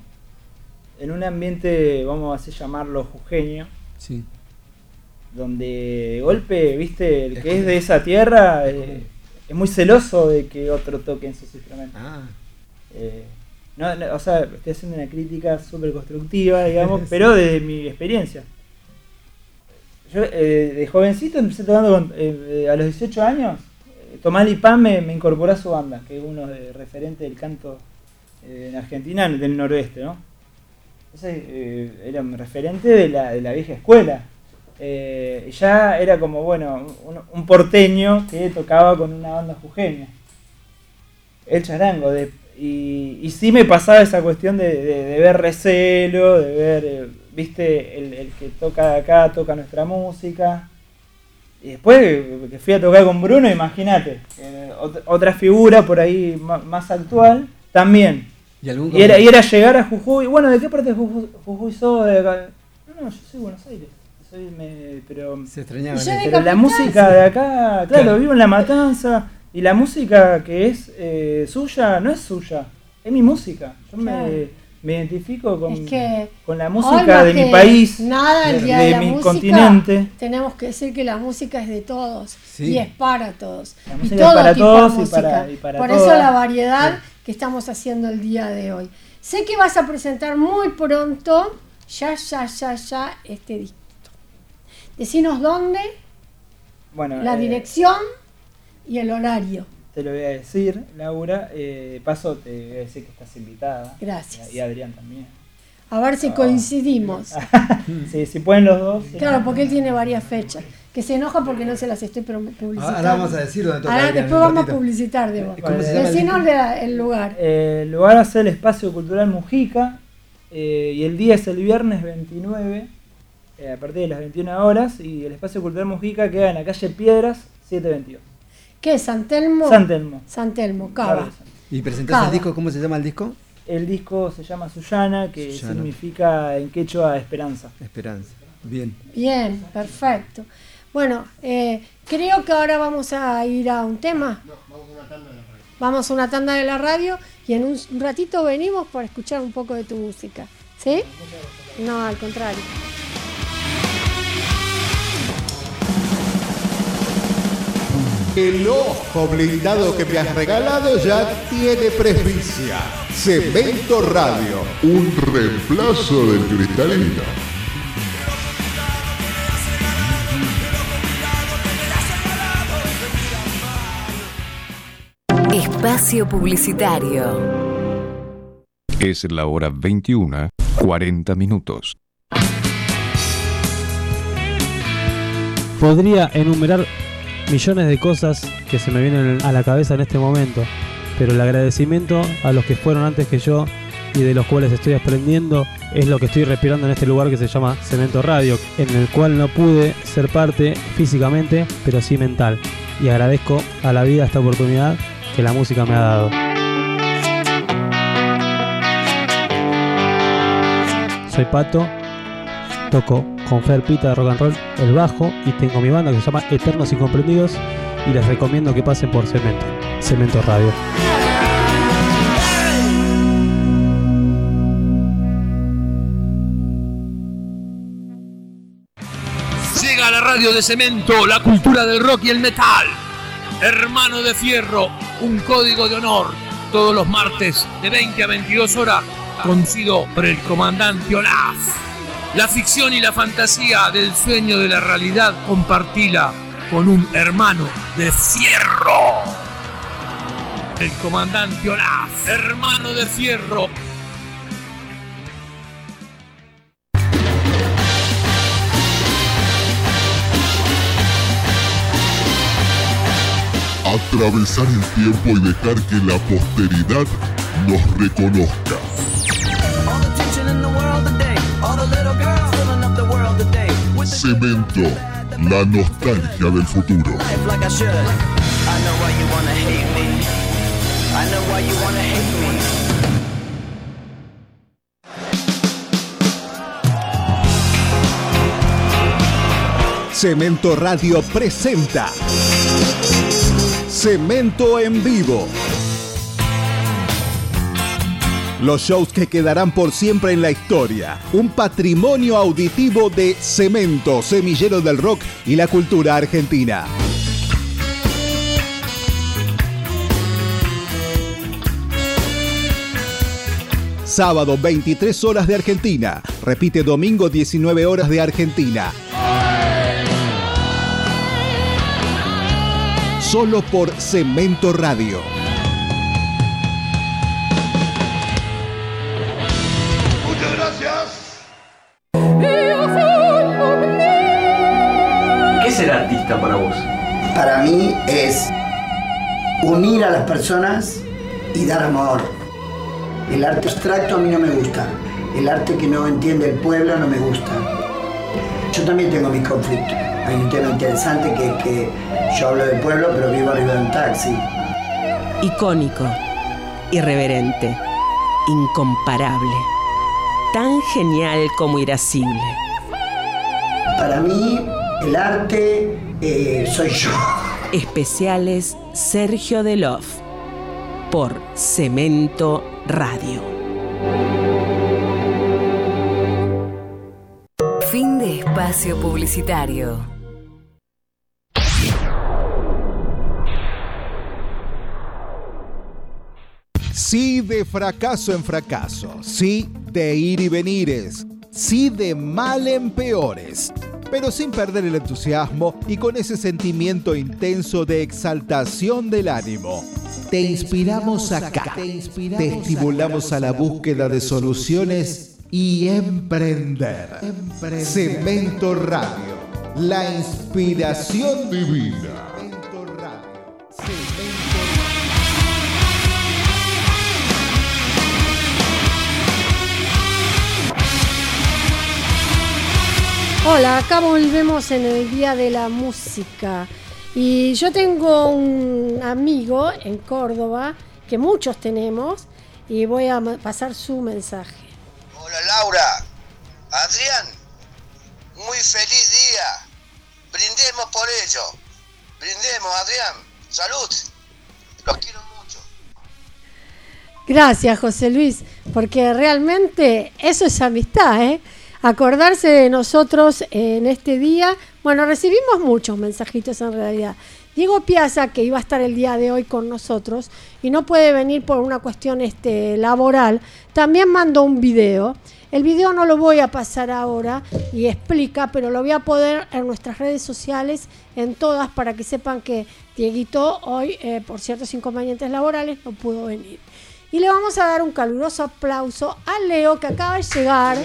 en un ambiente, vamos a así llamarlo, jujeño, Sí. donde de golpe, viste, el que es de esa tierra eh, es muy celoso de que otro toque en sus instrumentos. Eh, no, no, o sea, estoy haciendo una crítica súper constructiva, digamos, pero desde mi experiencia. Yo eh, de jovencito empecé tocando con- eh, eh, a los 18 años. Tomás Lipán me, me incorporó a su banda, que es uno de referentes del canto en Argentina, del noroeste, ¿no? Entonces era un referente de la, de la vieja escuela. Ya era como, bueno, un, porteño que tocaba con una banda jujeña. El charango. Y, y sí me pasaba esa cuestión de, de- ver recelo, de ver, viste, el, el que toca de acá toca nuestra música. Y después que fui a tocar con Bruno, imagínate, eh, ot- otra figura por ahí más actual, también. ¿Y algún Y era, y era llegar a Jujuy. Bueno, ¿de qué parte de Jujuy, Jujuy sos? De acá? No, no, yo soy de Buenos Aires. Soy, me- pero Se de pero la música sí. de acá, claro, Claro. vivo en La Matanza. Y la música que es eh, suya no es suya, es mi música. Yo Claro. me, me identifico con, Es que con la música de mi país, Nada, el de, día de, de la mi música, continente. Tenemos que decir que la música es de todos Sí. y es para todos. La y música es todo para tipo todos de y para- y para Por eso la variedad que estamos haciendo el día de hoy. Sé que vas a presentar muy pronto, ya, ya, ya, ya, este disco. Decinos dónde, Bueno, la eh, dirección y el horario. Te lo voy a decir, Laura. Eh, paso, te voy a decir que estás invitada. Gracias. Y Adrián también. A ver si Ah. coincidimos. Sí, si pueden los dos. sí. Claro, porque él tiene varias fechas. que se enoja porque no se las estoy publicitando. Ahora vamos a decir dónde toca Ahora después vamos a publicitar, Debo. ¿Cómo se llama el el lugar. Eh, el lugar va a ser el Espacio Cultural Mujica eh, y el día es el viernes 29 eh, a partir de las 21 horas y el Espacio Cultural Mujica queda en la calle Piedras 722. ¿Qué es? ¿San Telmo? San Telmo. San Telmo, Cava. ¿Y presentás Cava. el disco? ¿Cómo se llama el disco? El disco se llama Suyana, que Suyana. significa en quechua esperanza. Esperanza. Bien. Bien, perfecto. Bueno, eh, creo que ahora vamos a ir a un tema. Vamos a una tanda de la radio y en un ratito venimos para escuchar un poco de tu música. ¿Sí? No, al contrario. El ojo blindado que me has regalado ya tiene presbicia. Cemento Radio. Un reemplazo del cristalino. Espacio Publicitario. Es la hora 21, 40 minutos. Podría enumerar millones de cosas que se me vienen a la cabeza en este momento, pero el agradecimiento a los que fueron antes que yo y de los cuales estoy aprendiendo es lo que estoy respirando en este lugar que se llama Cemento Radio, en el cual no pude ser parte físicamente, pero sí mental. Y agradezco a la vida esta oportunidad que la música me ha dado. Soy Pato, toco con Fer Pita de Rock and Roll el bajo y tengo mi banda que se llama Eternos Incomprendidos y les recomiendo que pasen por Cemento, Cemento Radio. Llega la radio de cemento, la cultura del rock y el metal. Hermano de Fierro, un código de honor. Todos los martes de 20 a 22 horas, conducido por el comandante Olaf. La ficción y la fantasía del sueño de la realidad compartila con un hermano de Fierro. El comandante Olaf, hermano de Fierro, Atravesar el tiempo y dejar que la posteridad nos reconozca. Cemento, la nostalgia del futuro. Cemento Radio presenta Cemento en vivo. Los shows que quedarán por siempre en la historia. Un patrimonio auditivo de Cemento, semillero del rock y la cultura argentina. Sábado 23 horas de Argentina. Repite domingo 19 horas de Argentina. Solo por Cemento Radio. Artista para vos? Para mí es unir a las personas y dar amor. El arte abstracto a mí no me gusta. El arte que no entiende el pueblo no me gusta. Yo también tengo mis conflictos. Hay un tema interesante que es que yo hablo del pueblo pero vivo arriba de un taxi. Icónico, irreverente, incomparable, tan genial como irascible. Para mí el arte eh, soy yo. Especiales Sergio Delof por Cemento Radio. Fin de espacio publicitario. Sí de fracaso en fracaso, sí de ir y venires, sí de mal en peores, pero sin perder el entusiasmo y con ese sentimiento intenso de exaltación del ánimo. Te inspiramos acá, te estimulamos a la búsqueda de soluciones y emprender. Cemento Radio, la inspiración divina. Hola, acá volvemos en el Día de la Música. Y yo tengo un amigo en Córdoba, que muchos tenemos, y voy a pasar su mensaje. Hola Laura, Adrián, muy feliz día. Brindemos por ello. Brindemos, Adrián. Salud. Los quiero mucho. Gracias, José Luis, porque realmente eso es amistad, ¿eh? Acordarse de nosotros en este día. Bueno, recibimos muchos mensajitos en realidad. Diego Piazza, que iba a estar el día de hoy con nosotros y no puede venir por una cuestión este, laboral, también mandó un video. El video no lo voy a pasar ahora y explica, pero lo voy a poner en nuestras redes sociales, en todas, para que sepan que Dieguito hoy, eh, por ciertos inconvenientes laborales, no pudo venir. Y le vamos a dar un caluroso aplauso a Leo, que acaba de llegar.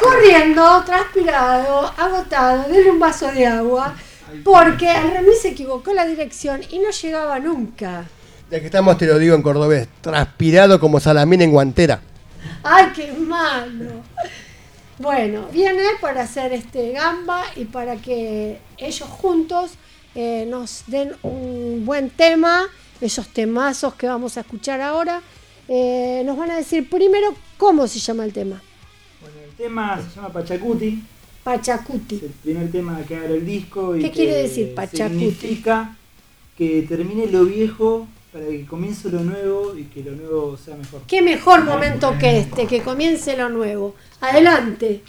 Corriendo, transpirado, agotado, denle un vaso de agua, porque el remis se equivocó la dirección y no llegaba nunca. Ya que estamos, te lo digo en cordobés, transpirado como salamín en guantera. ¡Ay, qué malo! Bueno, viene para hacer este gamba y para que ellos juntos eh, nos den un buen tema, esos temazos que vamos a escuchar ahora. Eh, nos van a decir primero cómo se llama el tema. El tema se llama Pachacuti. Pachacuti. El primer tema que abre el disco. Y ¿Qué quiere decir Pachacuti? Significa que termine lo viejo para que comience lo nuevo y que lo nuevo sea mejor. Qué mejor momento que este, que comience lo nuevo. Adelante.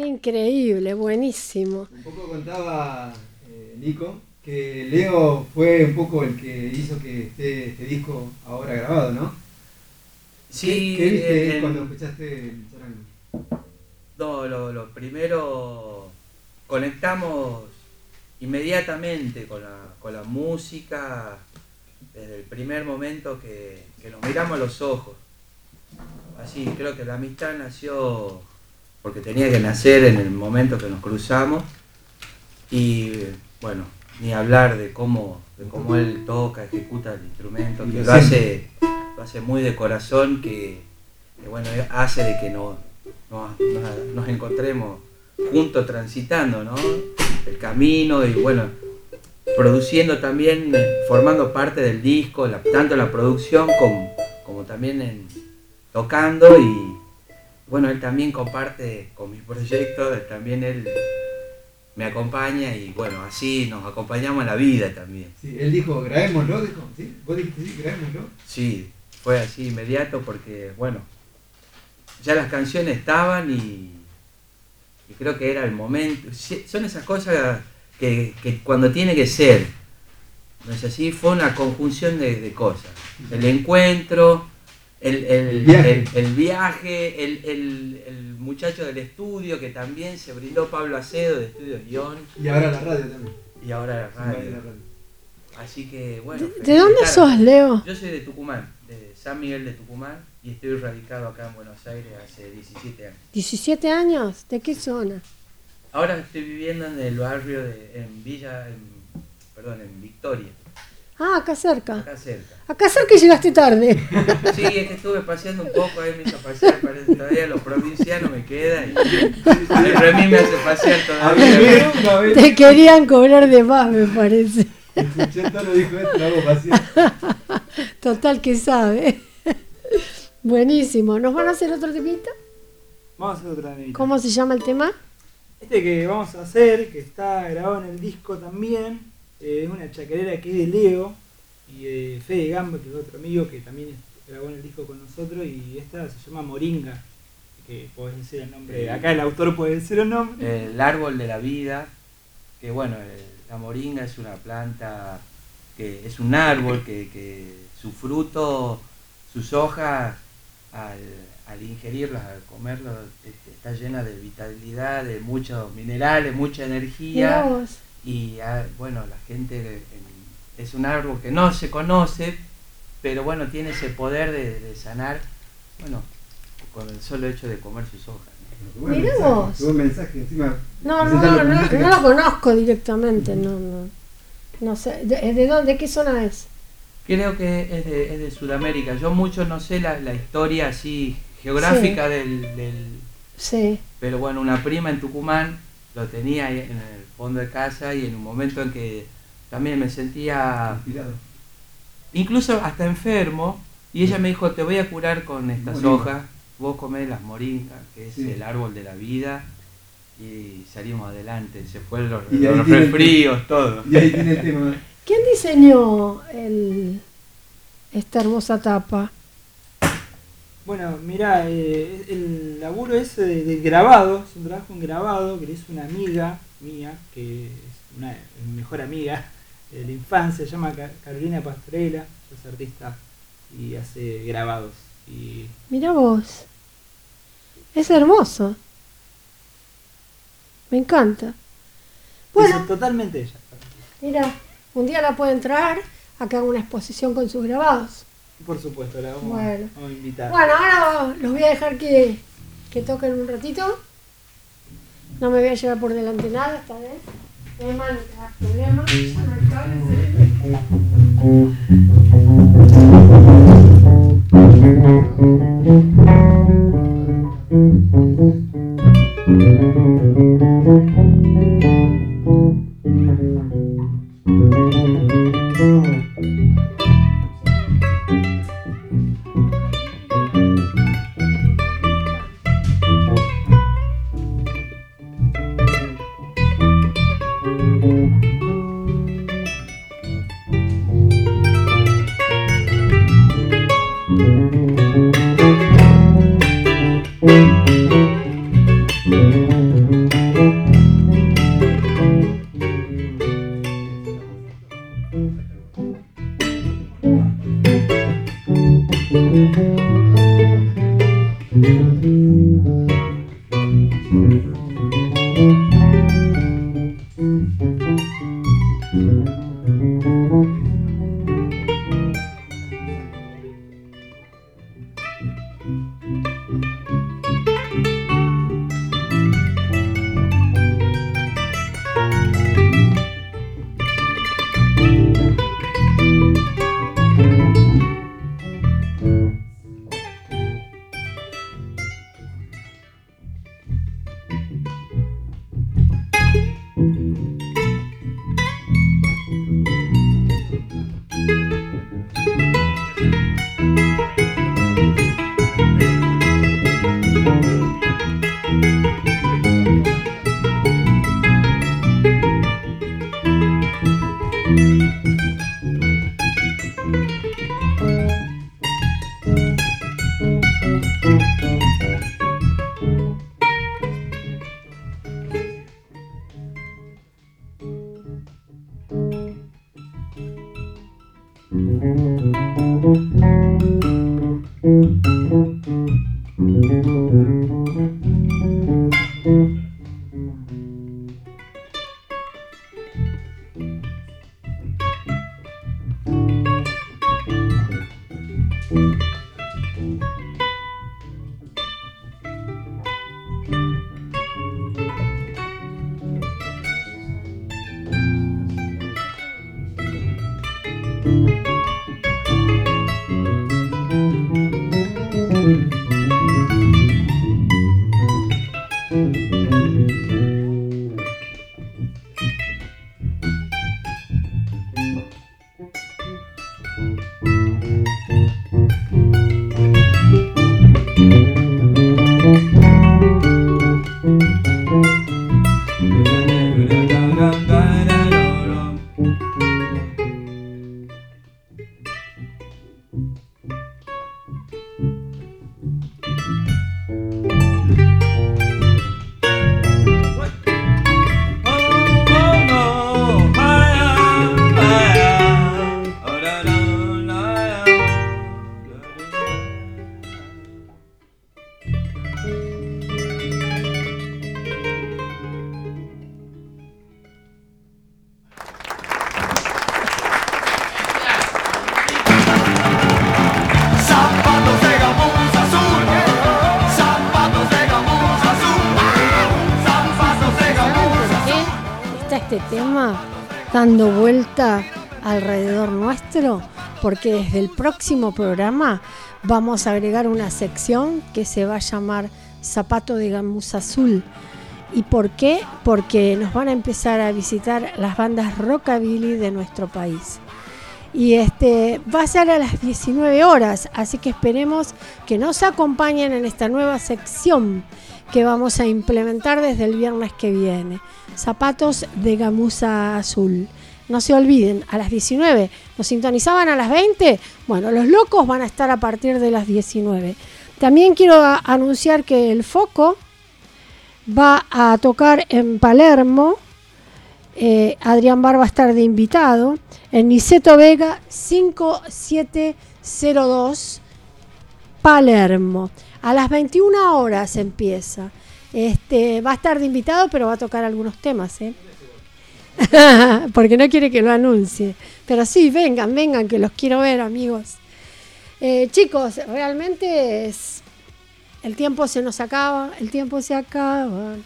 Qué increíble, buenísimo. Un poco contaba eh, Nico que Leo fue un poco el que hizo que esté este disco ahora grabado, ¿no? Sí, ¿Qué, qué viste el- cuando escuchaste el charango? No, lo, lo primero conectamos inmediatamente con la, con la música desde el primer momento que, que nos miramos a los ojos. Así, creo que la amistad nació porque tenía que nacer en el momento que nos cruzamos y bueno, ni hablar de cómo, de cómo él toca, ejecuta el instrumento, que lo hace, lo hace muy de corazón, que, bueno, hace de que no, no- nos, nos encontremos juntos transitando, ¿no? El camino y bueno, produciendo también, formando parte del disco, la- tanto la producción como, como también tocando y bueno, él también comparte con mis proyectos, él también él me acompaña y bueno, así nos acompañamos en la vida también. Sí, él dijo, grabémoslo, dijo, ¿sí? ¿Vos dijiste sí, grabémoslo? Sí, fue así inmediato porque, bueno, ya las canciones estaban y, y creo que era el momento. Son esas cosas que, que cuando tiene que ser, no es así, fue una conjunción de, de cosas. El encuentro, el, el- El viaje. el- el viaje, el, el- el muchacho del estudio que también se brindó Pablo Acedo de Estudios Guión. Y ahora la radio también. Y ahora la radio. la radio. Así que bueno. ¿De dónde sos, Leo? Yo soy de Tucumán, de San Miguel de Tucumán, y estoy radicado acá en Buenos Aires hace 17 años. ¿17 años? ¿De qué zona? Ahora estoy viviendo en el barrio de en Villa, en, perdón, en Victoria, Ah, acá cerca. acá cerca. Acá cerca y llegaste tarde. Sí, es que estuve paseando un poco, ahí me hizo pasear, parece todavía los provincianos me quedan y el Remy me hace pasear todavía. Te querían cobrar de más, me parece. Escuché el tono, dijo esto, lo hago pasear. Total que sabe. Buenísimo. ¿Nos van a hacer otro temita? Vamos a hacer otra temita. ¿Cómo se llama el tema? Este que vamos a hacer, que está grabado en el disco también, eh, es una chacarera que es de Leo y de Fede Gamba, que es otro amigo que también grabó en el disco con nosotros, y esta se llama Moringa, que puedes decir el nombre, acá el autor puede decir el nombre. El árbol de la vida, que bueno, el- la moringa es una planta, que es un árbol que, que su fruto, sus hojas, al, al ingerirlas, al comerlo, este, está llena de vitalidad, de muchos minerales, mucha energía. Vos. Y ah, bueno, la gente en- es un árbol que no se conoce, pero bueno, tiene ese poder de, de sanar, bueno, con el solo hecho de comer sus hojas. ¿no? Buen Mirá mensaje, encima. No, no, no, no, no lo conozco directamente, no, no. No sé, ¿de, de dónde, qué zona es? Creo que es de, es de Sudamérica. Yo mucho no sé la, la historia así geográfica Sí. del, del- Sí. Pero bueno, una prima en Tucumán lo tenía ahí en el fondo de casa y en un momento en que también me sentía incluso hasta enfermo y ella me dijo, te voy a curar con estas Moringa. hojas, vos comés las moringas, que es Sí. el árbol de la vida y salimos adelante, se fueron los, los todo. Y ahí tiene el tema. ¿Quién diseñó el, esta hermosa tapa? Bueno, mira, eh, el laburo ese de- del grabado, es un trabajo en grabado que le hizo una amiga mía, que es una mejor amiga de la infancia, se llama Ca- Carolina Pastorela, es artista y hace grabados. Y Mira vos. Es hermoso. Me encanta. bueno, totalmente ella. Mira, un día la puede entrar a que haga una exposición con sus grabados. Por supuesto, la vamos, Bueno. vamos a invitar. Bueno, ahora los voy a dejar que, que toquen un ratito. No me voy a llevar por delante nada esta vez. Emma, no te hagas problema. Ya no hay cables, Zapatos porque desde el próximo programa vamos a agregar una sección que se va a llamar Zapato de Gamuza Azul. ¿Y por qué? Porque nos van a empezar a visitar las bandas rockabilly de nuestro país. Y este va a ser a las 19 horas, así que esperemos que nos acompañen en esta nueva sección que vamos a implementar desde el viernes que viene. Zapatos de gamuza azul. No se olviden, a las 19. ¿Nos sintonizaban a las 20? Bueno, los locos van a estar a partir de las 19. También quiero anunciar que el Foco va a tocar en Palermo. Eh, Adrián Bar va a estar de invitado en Niceto Vega 5702 Palermo. A las 21 horas empieza. Este, va a estar de invitado, pero va a tocar algunos temas, ¿eh? Porque no quiere que lo anuncie. Pero sí, vengan, vengan, que los quiero ver, amigos. Eh, chicos, realmente el tiempo se nos acaba, el tiempo se acaba.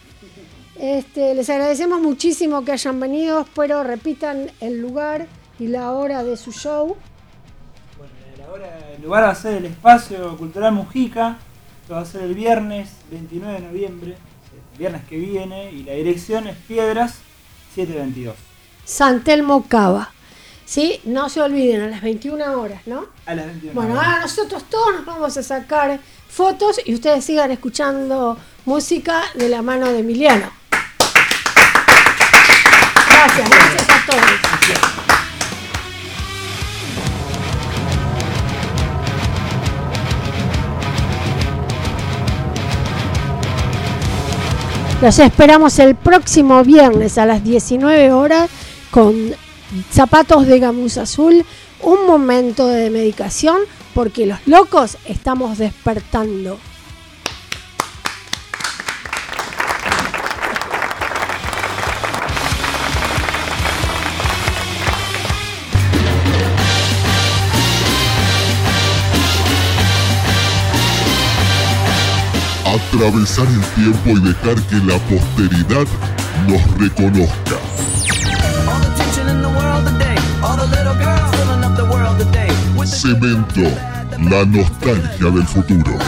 Este, les agradecemos muchísimo que hayan venido. Espero repitan el lugar y la hora de su show. El lugar va a ser el Espacio Cultural Mujica. Esto va a ser el viernes 29 de noviembre, viernes que viene. Y la dirección es Piedras 722. San Telmo Cava. ¿Sí? No se olviden, a las 21 horas, ¿no? A las 21 Bueno, horas. ahora nosotros todos nos vamos a sacar fotos y ustedes sigan escuchando música de la mano de Emiliano. Gracias, gracias a todos. Los esperamos el próximo viernes a las 19 horas con zapatos de gamuza azul, un momento de medicación porque los locos estamos despertando. Atravesar el tiempo y dejar que la posteridad nos reconozca. Cemento, la nostalgia del futuro.